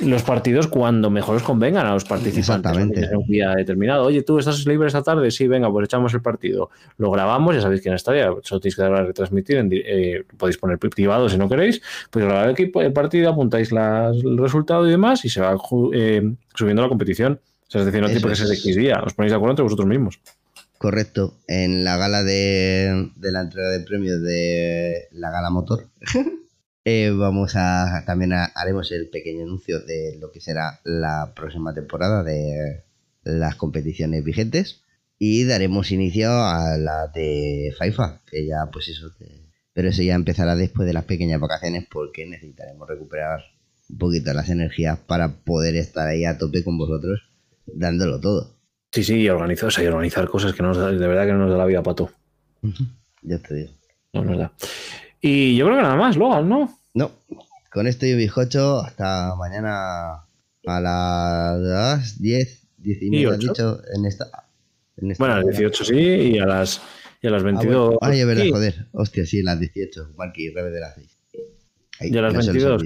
los partidos cuando mejor os convengan a los participantes. Exactamente. En un día determinado. Oye, tú estás libre esta tarde. Sí, venga, pues echamos el partido. Lo grabamos, ya sabéis quién estaría. Solo tenéis que dar a retransmitir. Eh, podéis poner privado si no queréis. Pues grabar el, partido, apuntáis el resultado y demás y se va eh, subiendo la competición es decir, no tiene por qué ser X día, os ponéis de acuerdo entre vosotros mismos. Correcto. En la gala de, la entrega de premios de la gala motor, [LAUGHS] eh, vamos a también haremos el pequeño anuncio de lo que será la próxima temporada de las competiciones vigentes y daremos inicio a la de FIFA, que ya pues eso, pero eso ya empezará después de las pequeñas vacaciones porque necesitaremos recuperar un poquito las energías para poder estar ahí a tope con vosotros dándolo todo. Sí, sí, y organizar, y organizar cosas que nos da, de verdad que no nos da la vida para tú. ya te digo. No nos da. Y yo creo que nada más, Logan, ¿no? No. Con esto y bizcocho, hasta mañana a las 10, 10 y media, dicho, en esta, Bueno, a las 18 sí, y a las, y a las 22. Ah, Ay, es verdad, joder. Hostia, sí, las 18. Marky, revés de las 6. y a las 22.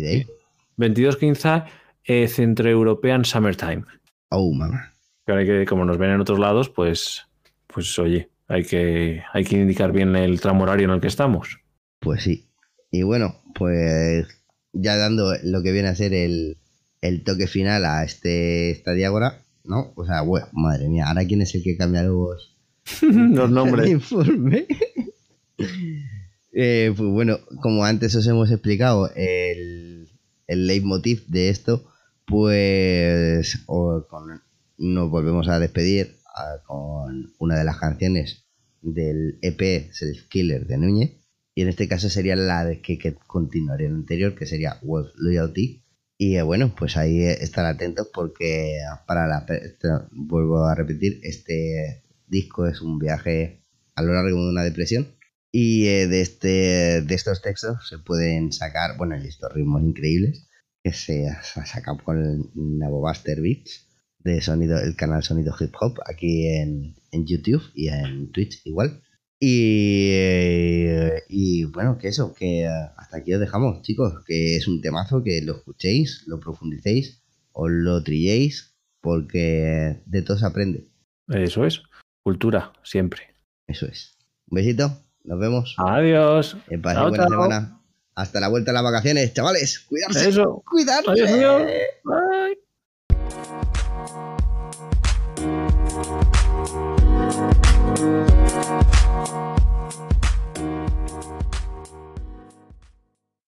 22.15 eh, Centro European Summertime. Oh, mamá. Pero hay que, como nos ven en otros lados, pues, pues oye, hay que, hay que indicar bien el tramo horario en el que estamos. Pues sí. Y bueno, pues ya dando lo que viene a ser el, toque final a este esta diágora, ¿no? O sea, bueno, madre mía, ahora quién es el que cambia los, [LAUGHS] los nombres. [LAUGHS] informe. Eh, pues bueno, como antes os hemos explicado, el, el leitmotiv de esto pues nos volvemos a despedir con una de las canciones del EP Self Killer de Núñez. Y en este caso sería la de que, que continuaría el anterior, que sería Wolf Loyalty. Y eh, bueno, pues ahí estar atentos porque para la vuelvo a repetir, este disco es un viaje a lo largo de una depresión. Y eh, de, este, de estos textos se pueden sacar, bueno, estos ritmos increíbles que se ha sacado con el Navobuster Beats de sonido, el canal Sonido Hip Hop aquí en, YouTube y en Twitch igual. Y, eh, y bueno, que eso, que hasta aquí os dejamos, chicos, que es un temazo, que lo escuchéis, lo profundicéis, o lo trilléis, porque de todo se aprende. Eso es, cultura, siempre. Eso es. Un besito, nos vemos. Adiós. buena semana. Hasta la vuelta a las vacaciones, chavales. Cuidarse. Eso. Cuidarse. Adiós.